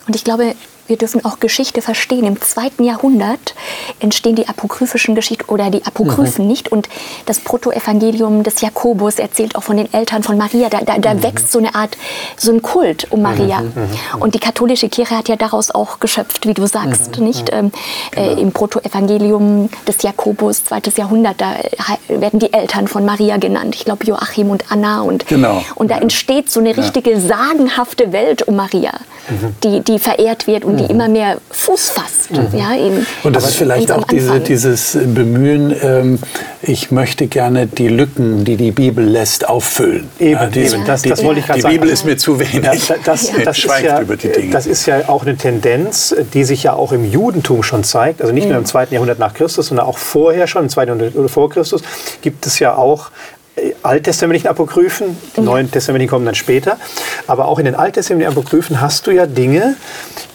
Und ich glaube, wir dürfen auch Geschichte verstehen. Im zweiten Jahrhundert entstehen die apokryphischen Geschichten oder die Apokryphen mhm. nicht. Und das Protoevangelium des Jakobus erzählt auch von den Eltern von Maria. Da, da, da mhm. wächst so eine Art, so ein Kult um Maria. Mhm. mhm, mhm. Und die katholische Kirche hat ja daraus auch geschöpft, wie du sagst, mhm. nicht? Ähm, genau. äh, Im Protoevangelium des Jakobus, zweites Jahrhundert, da werden die Eltern von Maria genannt. Ich glaube Joachim und Anna. Und, genau. und da entsteht so eine richtige ja. sagenhafte Welt um Maria, die, die verehrt wird und die immer mehr Fuß fasst. Ja, in, und das ist vielleicht auch diese, dieses Bemühen, ähm, ich möchte gerne die Lücken, die die Bibel lässt, auffüllen. Eben, ja, diese, eben. Das, das wollte ich gerade sagen. Die Bibel ist mir zu wenig. Ja, das, das, das schweigt ja, über die Dinge. Das ist ja auch eine Tendenz, die sich ja auch im Judentum schon zeigt. Also nicht nur im zweiten Jahrhundert nach Christus, sondern auch vorher schon, im zweiten Jahrhundert vor Christus, gibt es ja auch alttestamentlichen Apokryphen, die mhm. neuen Testamenten kommen dann später, aber auch in den alttestamentlichen Apokryphen hast du ja Dinge,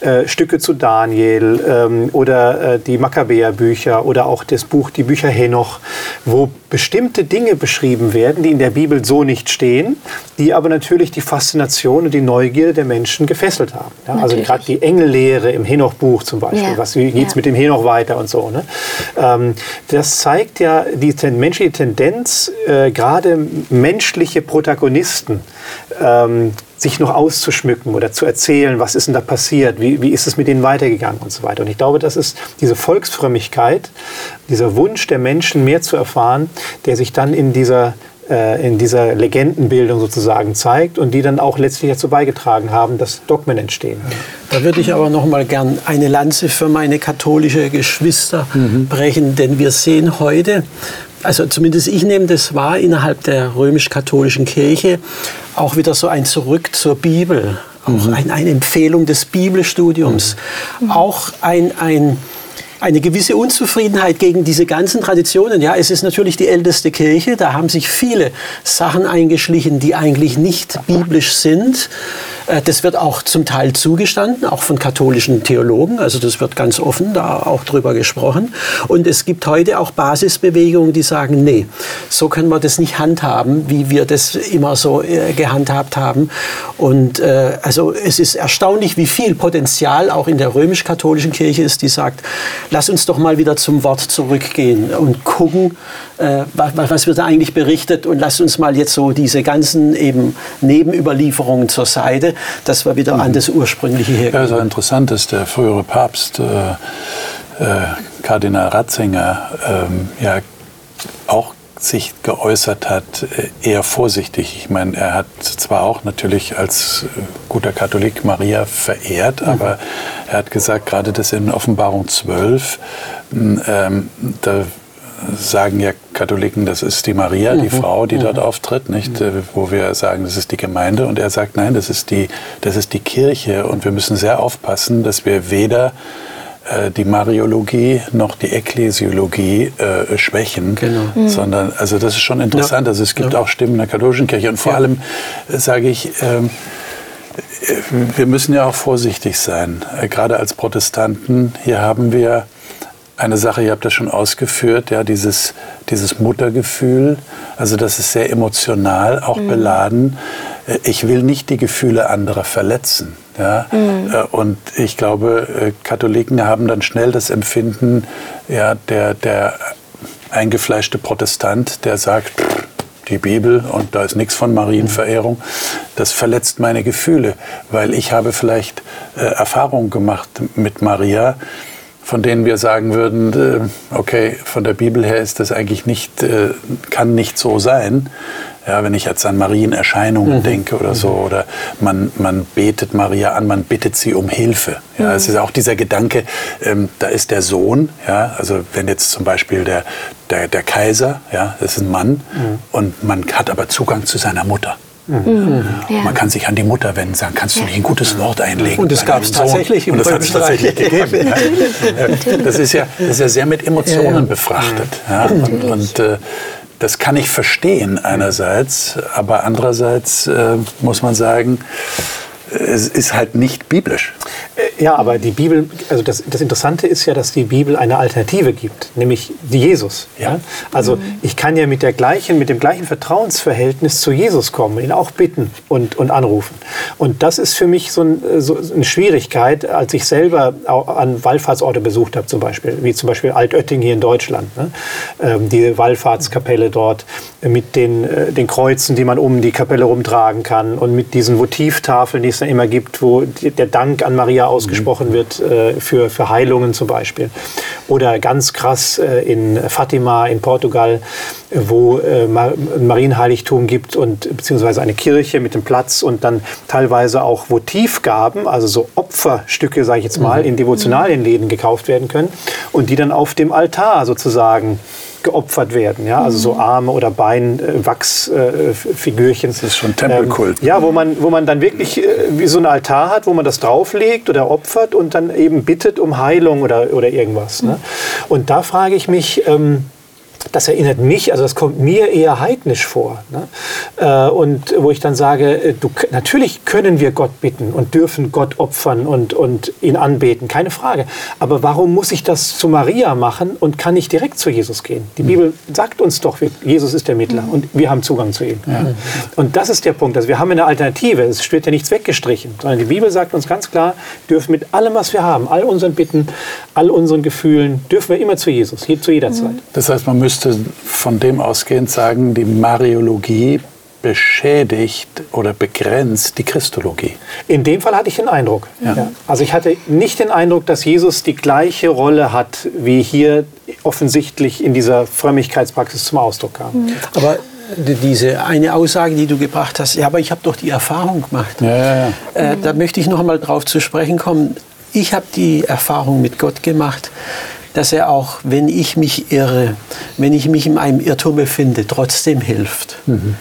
äh, Stücke zu Daniel ähm, oder äh, die Makkabäerbücher oder auch das Buch, die Bücher Henoch, wo bestimmte Dinge beschrieben werden, die in der Bibel so nicht stehen, die aber natürlich die Faszination und die Neugierde der Menschen gefesselt haben. Ja? Also gerade die Engellehre im Henoch-Buch zum Beispiel, ja. was, wie geht es ja. mit dem Henoch weiter und so. Ne? Ähm, das zeigt ja die ten menschliche Tendenz, äh, gerade menschliche Protagonisten ähm, sich noch auszuschmücken oder zu erzählen, was ist denn da passiert, wie, wie ist es mit denen weitergegangen und so weiter. Und ich glaube, das ist diese Volksfrömmigkeit, dieser Wunsch der Menschen, mehr zu erfahren, der sich dann in dieser äh, in dieser Legendenbildung sozusagen zeigt und die dann auch letztlich dazu beigetragen haben, dass Dogmen entstehen. Da würde ich aber noch mal gern eine Lanze für meine katholische Geschwister mhm. brechen, denn wir sehen heute, also zumindest ich nehme das wahr innerhalb der römisch-katholischen Kirche, auch wieder so ein Zurück zur Bibel, auch mhm. ein, eine Empfehlung des Bibelstudiums, mhm. auch ein, ein eine gewisse Unzufriedenheit gegen diese ganzen Traditionen. Ja, es ist natürlich die älteste Kirche, da haben sich viele Sachen eingeschlichen, die eigentlich nicht biblisch sind. Äh, das wird auch zum Teil zugestanden, auch von katholischen Theologen. Also das wird ganz offen da auch drüber gesprochen. Und es gibt heute auch Basisbewegungen, die sagen, nee, so können wir das nicht handhaben, wie wir das immer so äh, gehandhabt haben. Und äh, also es ist erstaunlich, wie viel Potenzial auch in der römisch-katholischen Kirche ist, die sagt, lass uns doch mal wieder zum Wort zurückgehen und gucken, äh, was, was wird da eigentlich berichtet und lass uns mal jetzt so diese ganzen eben Nebenüberlieferungen zur Seite dass wir wieder mhm. an das Ursprüngliche herkommen. Ja, so interessant ist, der frühere Papst, äh, äh, Kardinal Ratzinger, ähm, ja auch sich geäußert hat, äh, eher vorsichtig. Ich meine, er hat zwar auch natürlich als äh, guter Katholik Maria verehrt, mhm. aber er hat gesagt, gerade das in Offenbarung 12, ähm, da sagen ja Katholiken, das ist die Maria, die mhm. Frau, die mhm. dort auftritt, nicht? Mhm. Wo wir sagen, das ist die Gemeinde. Und er sagt, nein, das ist die, das ist die Kirche. Und wir müssen sehr aufpassen, dass wir weder äh, die Mariologie noch die Ekklesiologie äh, schwächen, genau. mhm. sondern also das ist schon interessant. Ja. Also es gibt ja. auch Stimmen in der katholischen Kirche und vor ja. allem äh, sage ich, ähm, äh, wir müssen ja auch vorsichtig sein, äh, gerade als Protestanten. Hier haben wir eine Sache, ihr habt das schon ausgeführt, ja, dieses, dieses Muttergefühl, also das ist sehr emotional, auch mhm. beladen. Äh, ich will nicht die Gefühle anderer verletzen. Ja? Mhm. Äh, und ich glaube, äh, Katholiken haben dann schnell das Empfinden, ja, der, der eingefleischte Protestant, der sagt, die Bibel und da ist nichts von Marienverehrung, das verletzt meine Gefühle, weil ich habe vielleicht äh, Erfahrungen gemacht mit Maria, von denen wir sagen würden, äh, okay, von der Bibel her ist das eigentlich nicht, äh, kann nicht so sein. Ja, wenn ich jetzt an Marienerscheinungen mhm. denke oder so, mhm. oder man, man betet Maria an, man bittet sie um Hilfe. Ja, mhm. es ist auch dieser Gedanke, ähm, da ist der Sohn, ja, also wenn jetzt zum Beispiel der, der, der Kaiser, ja, das ist ein Mann, mhm. und man hat aber Zugang zu seiner Mutter. Mhm. Ja. Man kann sich an die Mutter wenden, sagen, kannst du nicht ein gutes Wort einlegen? Und das gab es tatsächlich. Und das hat es tatsächlich gegeben. Ja. Das, ist ja, das ist ja sehr mit Emotionen befrachtet. Und, und äh, das kann ich verstehen einerseits, aber andererseits äh, muss man sagen, es ist halt nicht biblisch. Äh, Ja, aber die Bibel, also das, das Interessante ist ja, dass die Bibel eine Alternative gibt, nämlich die Jesus. Ja? Also mhm. ich kann ja mit, der gleichen, mit dem gleichen Vertrauensverhältnis zu Jesus kommen, ihn auch bitten und, und anrufen. Und das ist für mich so, ein, so eine Schwierigkeit, als ich selber an Wallfahrtsorte besucht habe, zum Beispiel, wie zum Beispiel Altötting hier in Deutschland. Ne? Ähm, die Wallfahrtskapelle dort mit den, äh, den Kreuzen, die man um die Kapelle rumtragen kann und mit diesen Votivtafeln, die es dann immer gibt, wo der Dank an Maria aus ausgesprochen wird äh, für, für Heilungen zum Beispiel. Oder ganz krass äh, in Fatima in Portugal, wo äh, ein Marienheiligtum gibt und beziehungsweise eine Kirche mit dem Platz und dann teilweise auch Votivgaben, also so Opferstücke, sage ich jetzt mal, mhm. in Devotionalienläden gekauft werden können und die dann auf dem Altar sozusagen geopfert werden. Ja? Also so mhm. Arme oder Beinwachsfigürchen. Äh, das ist schon Tempelkult. Ähm, ja, wo man, wo man dann wirklich äh, wie so ein Altar hat, wo man das drauflegt oder opfert und dann eben bittet um Heilung oder, oder irgendwas. Ne? Mhm. Und da frage ich mich, ähm, das erinnert mich, also das kommt mir eher heidnisch vor. Ne? Äh, und wo ich dann sage, äh, du, natürlich können wir Gott bitten und dürfen Gott opfern und, und ihn anbeten, keine Frage. Aber warum muss ich das zu Maria machen und kann nicht direkt zu Jesus gehen? Die mhm. Bibel sagt uns doch, Jesus ist der Mittler mhm. und wir haben Zugang zu ihm. Ja. Und das ist der Punkt. Also wir haben eine Alternative. Es wird ja nichts weggestrichen, sondern die Bibel sagt uns ganz klar, dürfen mit allem, was wir haben, all unseren Bitten, all unseren Gefühlen, dürfen wir immer zu Jesus, zu jeder Zeit. Das heißt, man müsste von dem ausgehend sagen, die Mariologie beschädigt oder begrenzt die Christologie. In dem Fall hatte ich den Eindruck. Ja. Ja. Also ich hatte nicht den Eindruck, dass Jesus die gleiche Rolle hat, wie hier offensichtlich in dieser Frömmigkeitspraxis zum Ausdruck kam. Mhm. Aber diese eine Aussage, die du gebracht hast, ja, aber ich habe doch die Erfahrung gemacht. Ja, äh, da möchte ich noch einmal drauf zu sprechen kommen. Ich habe die Erfahrung mit Gott gemacht, dass er auch, wenn ich mich irre, wenn ich mich in einem Irrtum befinde, trotzdem hilft. Mhm.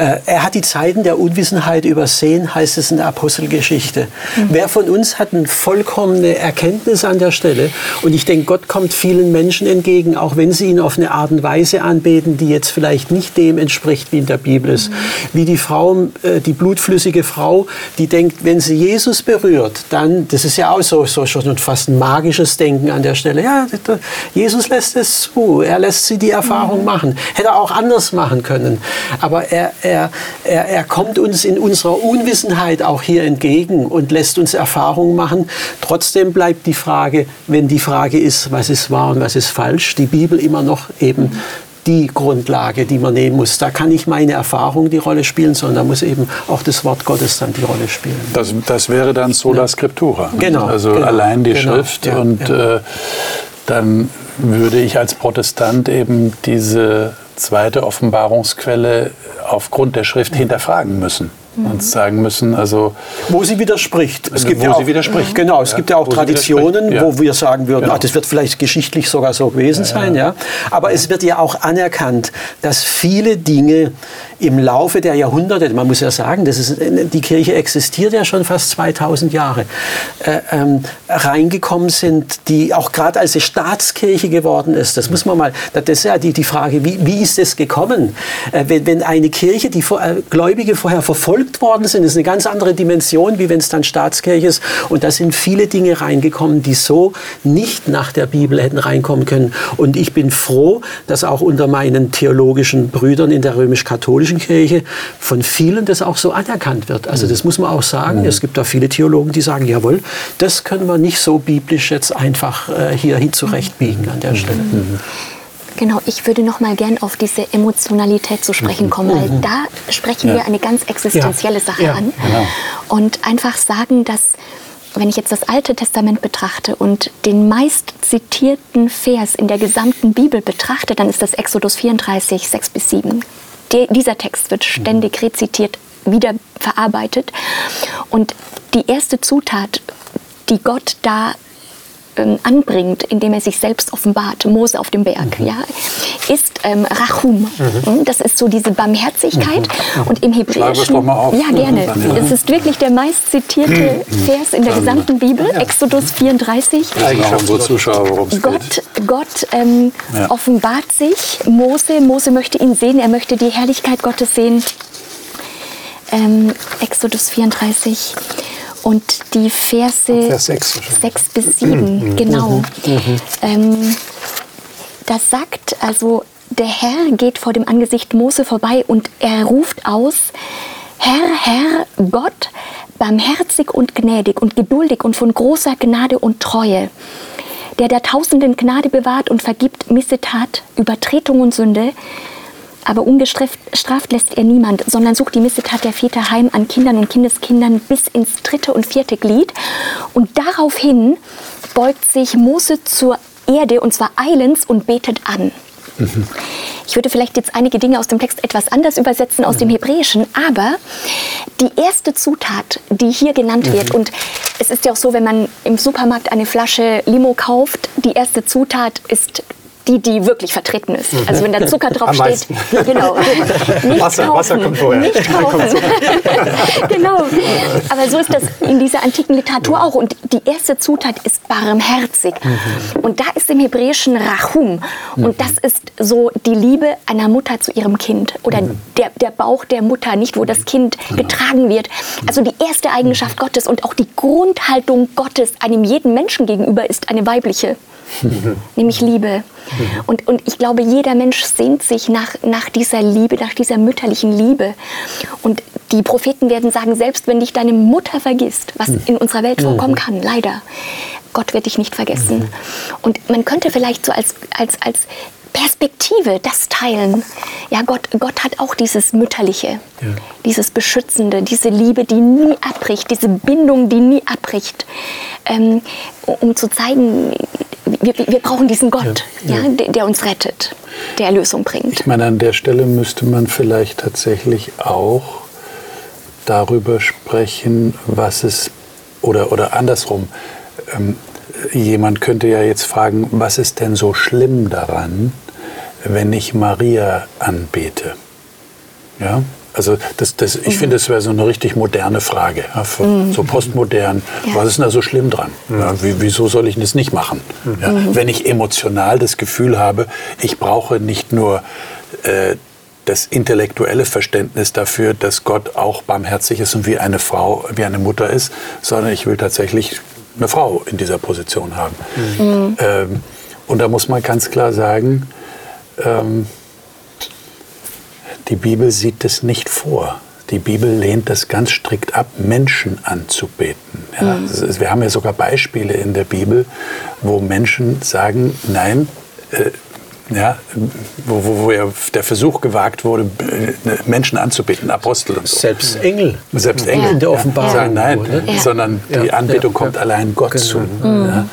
Äh, er hat die Zeiten der Unwissenheit übersehen, heißt es in der Apostelgeschichte. Mhm. Wer von uns hat eine vollkommene Erkenntnis an der Stelle? Und ich denke, Gott kommt vielen Menschen entgegen, auch wenn sie ihn auf eine Art und Weise anbeten, die jetzt vielleicht nicht dem entspricht, wie in der Bibel ist. Mhm. Wie die Frau, äh, die blutflüssige Frau, die denkt, wenn sie Jesus berührt, dann, das ist ja auch so, so schon fast ein magisches Denken an der Stelle. Ja, Jesus lässt es zu, er lässt sie die Erfahrung mhm. machen. Hätte er auch anders machen können. Aber er, er, er, er kommt uns in unserer Unwissenheit auch hier entgegen und lässt uns Erfahrungen machen. Trotzdem bleibt die Frage, wenn die Frage ist, was ist wahr und was ist falsch, die Bibel immer noch eben die Grundlage, die man nehmen muss. Da kann nicht meine Erfahrung die Rolle spielen, sondern da muss eben auch das Wort Gottes dann die Rolle spielen. Das, das wäre dann sola scriptura. Genau. Also genau, allein die genau, Schrift ja, und ja. Äh, dann würde ich als Protestant eben diese zweite Offenbarungsquelle aufgrund der Schrift hinterfragen müssen mhm. und sagen müssen, also wo sie widerspricht. Es gibt wo ja auch, sie widerspricht. Genau, es ja, gibt ja auch Traditionen, ja. wo wir sagen würden, genau. ach, das wird vielleicht geschichtlich sogar so gewesen sein, ja. Aber es wird ja auch anerkannt, dass viele Dinge im Laufe der Jahrhunderte, man muss ja sagen, das ist, die Kirche existiert ja schon fast 2000 Jahre, äh, ähm, reingekommen sind, die auch gerade als sie Staatskirche geworden ist, das muss man mal, das ist ja die, die Frage, wie, wie ist es gekommen? Äh, wenn, wenn eine Kirche, die vor, äh, Gläubige vorher verfolgt worden sind, ist eine ganz andere Dimension, wie wenn es dann Staatskirche ist. Und da sind viele Dinge reingekommen, die so nicht nach der Bibel hätten reinkommen können. Und ich bin froh, dass auch unter meinen theologischen Brüdern in der römisch-katholischen katholischen Kirche von vielen das auch so anerkannt wird. Also das muss man auch sagen. Es gibt da viele Theologen, die sagen, jawohl, das können wir nicht so biblisch jetzt einfach äh, hier hin zurechtbiegen an der Stelle. Mhm. Genau, ich würde noch mal gern auf diese Emotionalität zu sprechen mhm. kommen, weil mhm. da sprechen ja. wir eine ganz existenzielle ja. Sache ja. an. Genau. Und einfach sagen, dass wenn ich jetzt das Alte Testament betrachte und den meist zitierten Vers in der gesamten Bibel betrachte, dann ist das Exodus 34, 6 bis 7 de, dieser Text wird ständig rezitiert, wieder verarbeitet. Und die erste Zutat, die Gott da anbringt, indem er sich selbst offenbart, Mose auf dem Berg, mhm. ja, ist ähm, Rachum. Mhm. Hm, das ist so diese Barmherzigkeit. Mhm. Und im Hebräischen. Doch mal auf. Ja, gerne. Es ist wirklich der meist zitierte mhm. Vers in der gesamten Bibel, Exodus 34. unsere Zuschauer, Gott, Gott ähm, ja. offenbart sich Mose. Mose möchte ihn sehen, er möchte die Herrlichkeit Gottes sehen. Ähm, Exodus 34. und die Verse Vers 6, 6 bis 7, mhm. genau. Mhm. Ähm, das sagt, also der Herr geht vor dem Angesicht Mose vorbei und er ruft aus, Herr, Herr, Gott, barmherzig und gnädig und geduldig und von großer Gnade und Treue, der der Tausenden Gnade bewahrt und vergibt Missetat, Übertretung und Sünde, aber ungestraft lässt er niemand, sondern sucht die Missetat der Väter heim an Kindern und Kindeskindern bis ins dritte und vierte Glied. Und daraufhin beugt sich Mose zur Erde und zwar eilends und betet an. Mhm. Ich würde vielleicht jetzt einige Dinge aus dem Text etwas anders übersetzen aus mhm. dem Hebräischen, aber die erste Zutat, die hier genannt mhm. wird, und es ist ja auch so, wenn man im Supermarkt eine Flasche Limo kauft, die erste Zutat ist die, die wirklich vertreten ist. Mhm. Also wenn da Zucker drauf steht, genau. Nicht Wasser, kaufen, Wasser kommt vorher. Nicht kaufen. genau. Aber so ist das in dieser antiken Literatur auch. Und die erste Zutat ist barmherzig. Mhm. Und da ist im Hebräischen Rachum. Und mhm. das ist so die Liebe einer Mutter zu ihrem Kind. Oder mhm. der, der Bauch der Mutter, nicht wo das Kind genau. getragen wird. Also die erste Eigenschaft Gottes und auch die Grundhaltung Gottes einem jeden Menschen gegenüber ist eine weibliche. nämlich Liebe. Und, und ich glaube, jeder Mensch sehnt sich nach, nach dieser Liebe, nach dieser mütterlichen Liebe. Und die Propheten werden sagen, selbst wenn dich deine Mutter vergisst, was in unserer Welt vorkommen kann, leider, Gott wird dich nicht vergessen. Und man könnte vielleicht so als, als, als Perspektive das teilen. Ja, Gott, Gott hat auch dieses Mütterliche, ja. dieses Beschützende, diese Liebe, die nie abbricht, diese Bindung, die nie abbricht, ähm, um zu zeigen, wir, wir brauchen diesen Gott, ja, ja. Der, der, uns rettet, der Erlösung bringt. Ich meine, an der Stelle müsste man vielleicht tatsächlich auch darüber sprechen, was es, oder, oder andersrum, ähm, jemand könnte ja jetzt fragen, was ist denn so schlimm daran, wenn ich Maria anbete? Ja? Also das, das, ich mhm. finde, das wäre so eine richtig moderne Frage, ja, mhm. so postmodern. Ja. Was ist denn da so schlimm dran? Ja, wieso soll ich das nicht machen? Mhm. Wenn ich emotional das Gefühl habe, ich brauche nicht nur äh, das intellektuelle Verständnis dafür, dass Gott auch barmherzig ist und wie eine Frau, wie eine Mutter ist, sondern ich will tatsächlich eine Frau in dieser Position haben. Mhm. Ähm, und da muss man ganz klar sagen, ähm, die Bibel sieht das nicht vor. Die Bibel lehnt das ganz strikt ab, Menschen anzubeten. Ja, mhm. Wir haben ja sogar Beispiele in der Bibel, wo Menschen sagen, nein, äh, ja, wo, wo, wo ja der Versuch gewagt wurde, Menschen anzubeten, Apostel und so. Selbst Engel. Selbst Engel. Ja. In der Offenbarung. Sagen, nein, ja. sondern die Anbetung kommt allein Gott genau. zu. Mhm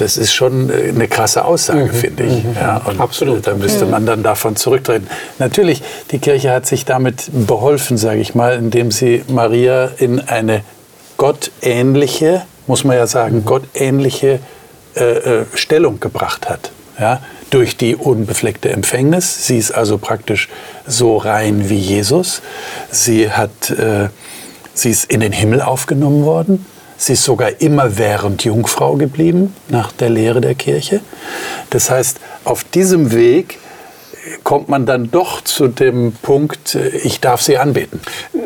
das ist schon äh, eine krasse Aussage, mhm. finde ich. Mhm. Ja, und Absolut. Da müsste man dann davon zurücktreten. Natürlich, die Kirche hat sich damit beholfen, sage ich mal, indem sie Maria in eine gottähnliche, muss man ja sagen, mhm. gottähnliche äh, äh, Stellung gebracht hat. Ja, durch die unbefleckte Empfängnis. Sie ist also praktisch so rein wie Jesus. Sie, hat, äh, sie ist in den Himmel aufgenommen worden. Sie ist sogar immerwährend Jungfrau geblieben nach der Lehre der Kirche. Das heißt, auf diesem Weg kommt man dann doch zu dem Punkt, ich darf sie anbeten.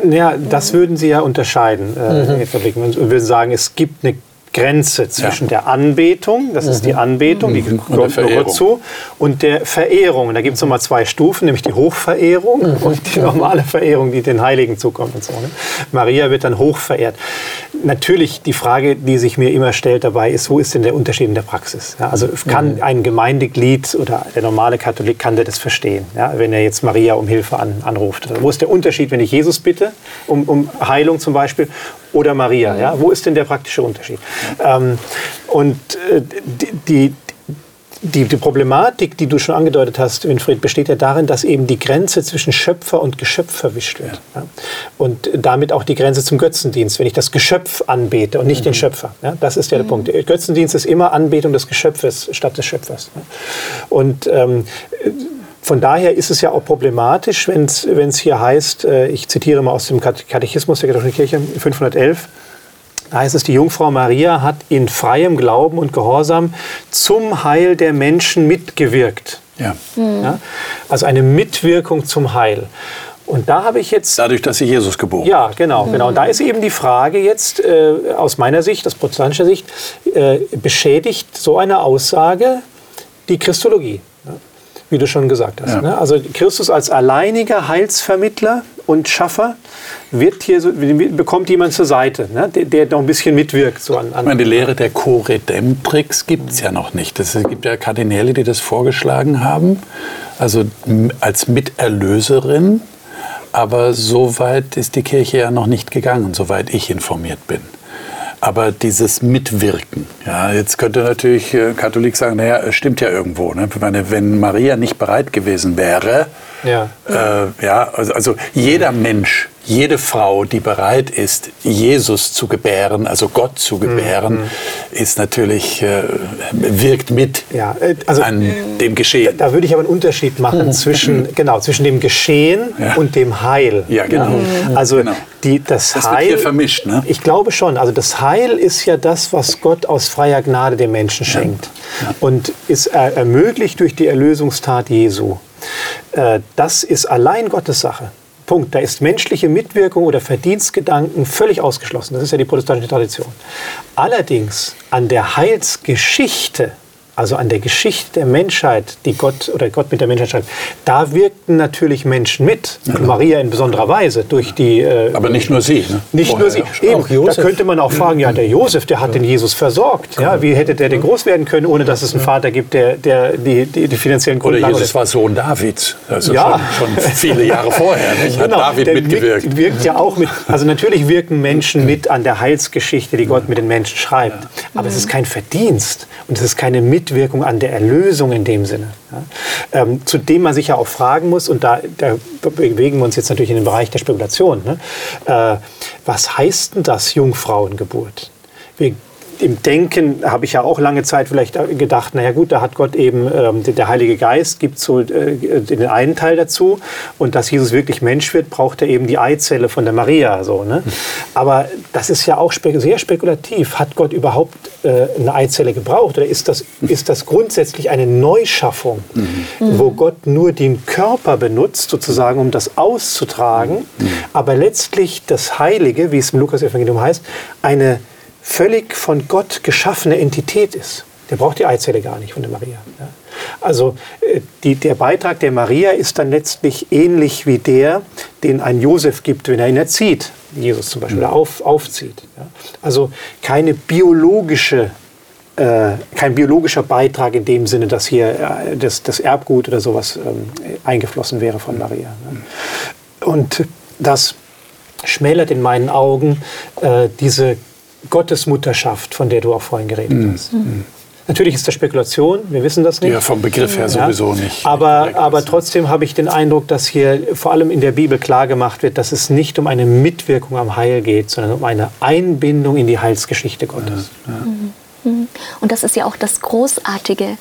Ja, das würden Sie ja unterscheiden. Äh, mhm. Würden sagen, es gibt eine Grenze zwischen ja. der Anbetung, das mhm. ist die mhm. Anbetung, die mhm. kommt nur zu, und der Verehrung. Und da gibt es nochmal zwei Stufen, nämlich die Hochverehrung mhm. und die normale Verehrung, die den Heiligen zukommt. Und so, ne? Maria wird dann hoch verehrt. Natürlich die Frage, die sich mir immer stellt dabei, ist, wo ist denn der Unterschied in der Praxis? Ja, also kann mhm. ein Gemeindeglied oder der normale Katholik, kann der das verstehen, ja, wenn er jetzt Maria um Hilfe an, anruft? Wo ist der Unterschied, wenn ich Jesus bitte, um, um Heilung zum Beispiel, oder Maria? Ja? Wo ist denn der praktische Unterschied? Ähm, und äh, die, die, die, Problematik, die du schon angedeutet hast, Winfried, besteht ja darin, dass eben die Grenze zwischen Schöpfer und Geschöpf verwischt wird. Ja. Und damit auch die Grenze zum Götzendienst, wenn ich das Geschöpf anbete und nicht mhm. den Schöpfer. Ja, das ist ja der mhm. Punkt. Der Götzendienst ist immer Anbetung des Geschöpfes statt des Schöpfers. Und ähm, von daher ist es ja auch problematisch, wenn es hier heißt, äh, ich zitiere mal aus dem Katechismus der katholischen Kirche 511, da heißt es, die Jungfrau Maria hat in freiem Glauben und Gehorsam zum Heil der Menschen mitgewirkt. Ja. Mhm. ja. Also eine Mitwirkung zum Heil. Und da habe ich jetzt. Dadurch, dass sie Jesus geboren Ja, genau, genau. Und da ist eben die Frage jetzt äh, aus meiner Sicht, aus protestantischer Sicht, äh, beschädigt so eine Aussage die Christologie? Wie du schon gesagt hast. Ja. Ne? Also Christus als alleiniger Heilsvermittler und Schaffer wird hier so, bekommt jemand zur Seite, ne? der, der noch ein bisschen mitwirkt. So an, an meine, die Lehre der Co-Redemptrix gibt es ja noch nicht. Es gibt ja Kardinäle, die das vorgeschlagen haben. Also als Miterlöserin aber so weit ist die Kirche ja noch nicht gegangen, soweit ich informiert bin. Aber dieses Mitwirken, ja, jetzt könnte natürlich äh, Katholik sagen, naja, es stimmt ja irgendwo. Ne? Meine, wenn Maria nicht bereit gewesen wäre, ja, äh, ja also, also jeder Mensch jede Frau, die bereit ist, Jesus zu gebären, also Gott zu gebären, mhm. ist natürlich, äh, wirkt mit ja, äh, also, an dem Geschehen. Da, da, würde ich aber einen Unterschied machen mhm. zwischen, genau, zwischen dem Geschehen ja. und dem Heil. Ja, genau. Mhm. Also genau. Die, das, das Heil, wird hier vermischt, ne? Ich glaube schon. Also das Heil ist ja das, was Gott aus freier Gnade dem Menschen schenkt. Ja. Und ist ermöglicht durch die Erlösungstat Jesu. Äh, das ist allein Gottes Sache. Punkt. Da ist menschliche Mitwirkung oder Verdienstgedanken völlig ausgeschlossen. Das ist ja die protestantische Tradition. Allerdings an der Heilsgeschichte also an der Geschichte der Menschheit, die Gott oder Gott mit der Menschheit schreibt, da wirkten natürlich Menschen mit. Ja. Maria in besonderer Weise durch die. Äh, Aber nicht nur sie. Ne? Nicht Vorher nur sie. Eben, da könnte man auch fragen, ja, der Josef, der hat ja. den Jesus versorgt. Ja, wie hätte der denn groß werden können, ohne dass es einen Vater gibt, der, der die, die, die finanziellen Grundlagen. Oder Jesus war Sohn Davids. Also ja. schon, schon viele Jahre vorher. Nicht? Hat genau, David mitgewirkt. Wirkt, wirkt ja auch mit. Also natürlich wirken Menschen mit an der Heilsgeschichte, die Gott mit den Menschen schreibt. Aber es ist kein Verdienst und es ist keine Mitwirkung Mitwirkung an der Erlösung in dem Sinne. Ja. Ähm, zu dem man sich ja auch fragen muss, und da, da, bewegen wir uns jetzt natürlich in den Bereich der Spekulation, ne? äh, was heißt denn das Jungfrauengeburt? Wir im Denken habe ich ja auch lange Zeit vielleicht gedacht, naja gut, da hat Gott eben, ähm, der Heilige Geist gibt so äh, den einen Teil dazu und dass Jesus wirklich Mensch wird, braucht er eben die Eizelle von der Maria. So, ne? Aber das ist ja auch spe sehr spekulativ. Hat Gott überhaupt äh, eine Eizelle gebraucht oder ist das, ist das grundsätzlich eine Neuschaffung, mhm. wo Gott nur den Körper benutzt, sozusagen, um das auszutragen, mhm. aber letztlich das Heilige, wie es im Lukas-Evangelium heißt, eine völlig von Gott geschaffene Entität ist. Der braucht die Eizelle gar nicht von der Maria. Ja. Also äh, die, der Beitrag der Maria ist dann letztlich ähnlich wie der, den ein Josef gibt, wenn er ihn erzieht. Jesus zum Beispiel, mhm. auf, aufzieht. Ja. Also keine biologische äh, kein biologischer Beitrag in dem Sinne, dass hier äh, das, das, Erbgut oder sowas ähm, eingeflossen wäre von Maria. Ne? Und das schmälert in meinen Augen äh, diese Gottesmutterschaft, von der du auch vorhin geredet mhm. hast. Mhm. Natürlich ist das Spekulation, wir wissen das nicht. Ja, vom Begriff her sowieso nicht. Aber, aber trotzdem habe ich den Eindruck, dass hier vor allem in der Bibel klar gemacht wird, dass es nicht um eine Mitwirkung am Heil geht, sondern um eine Einbindung in die Heilsgeschichte Gottes. Ja, ja. Mhm. Mhm. Und das ist ja auch das Großartige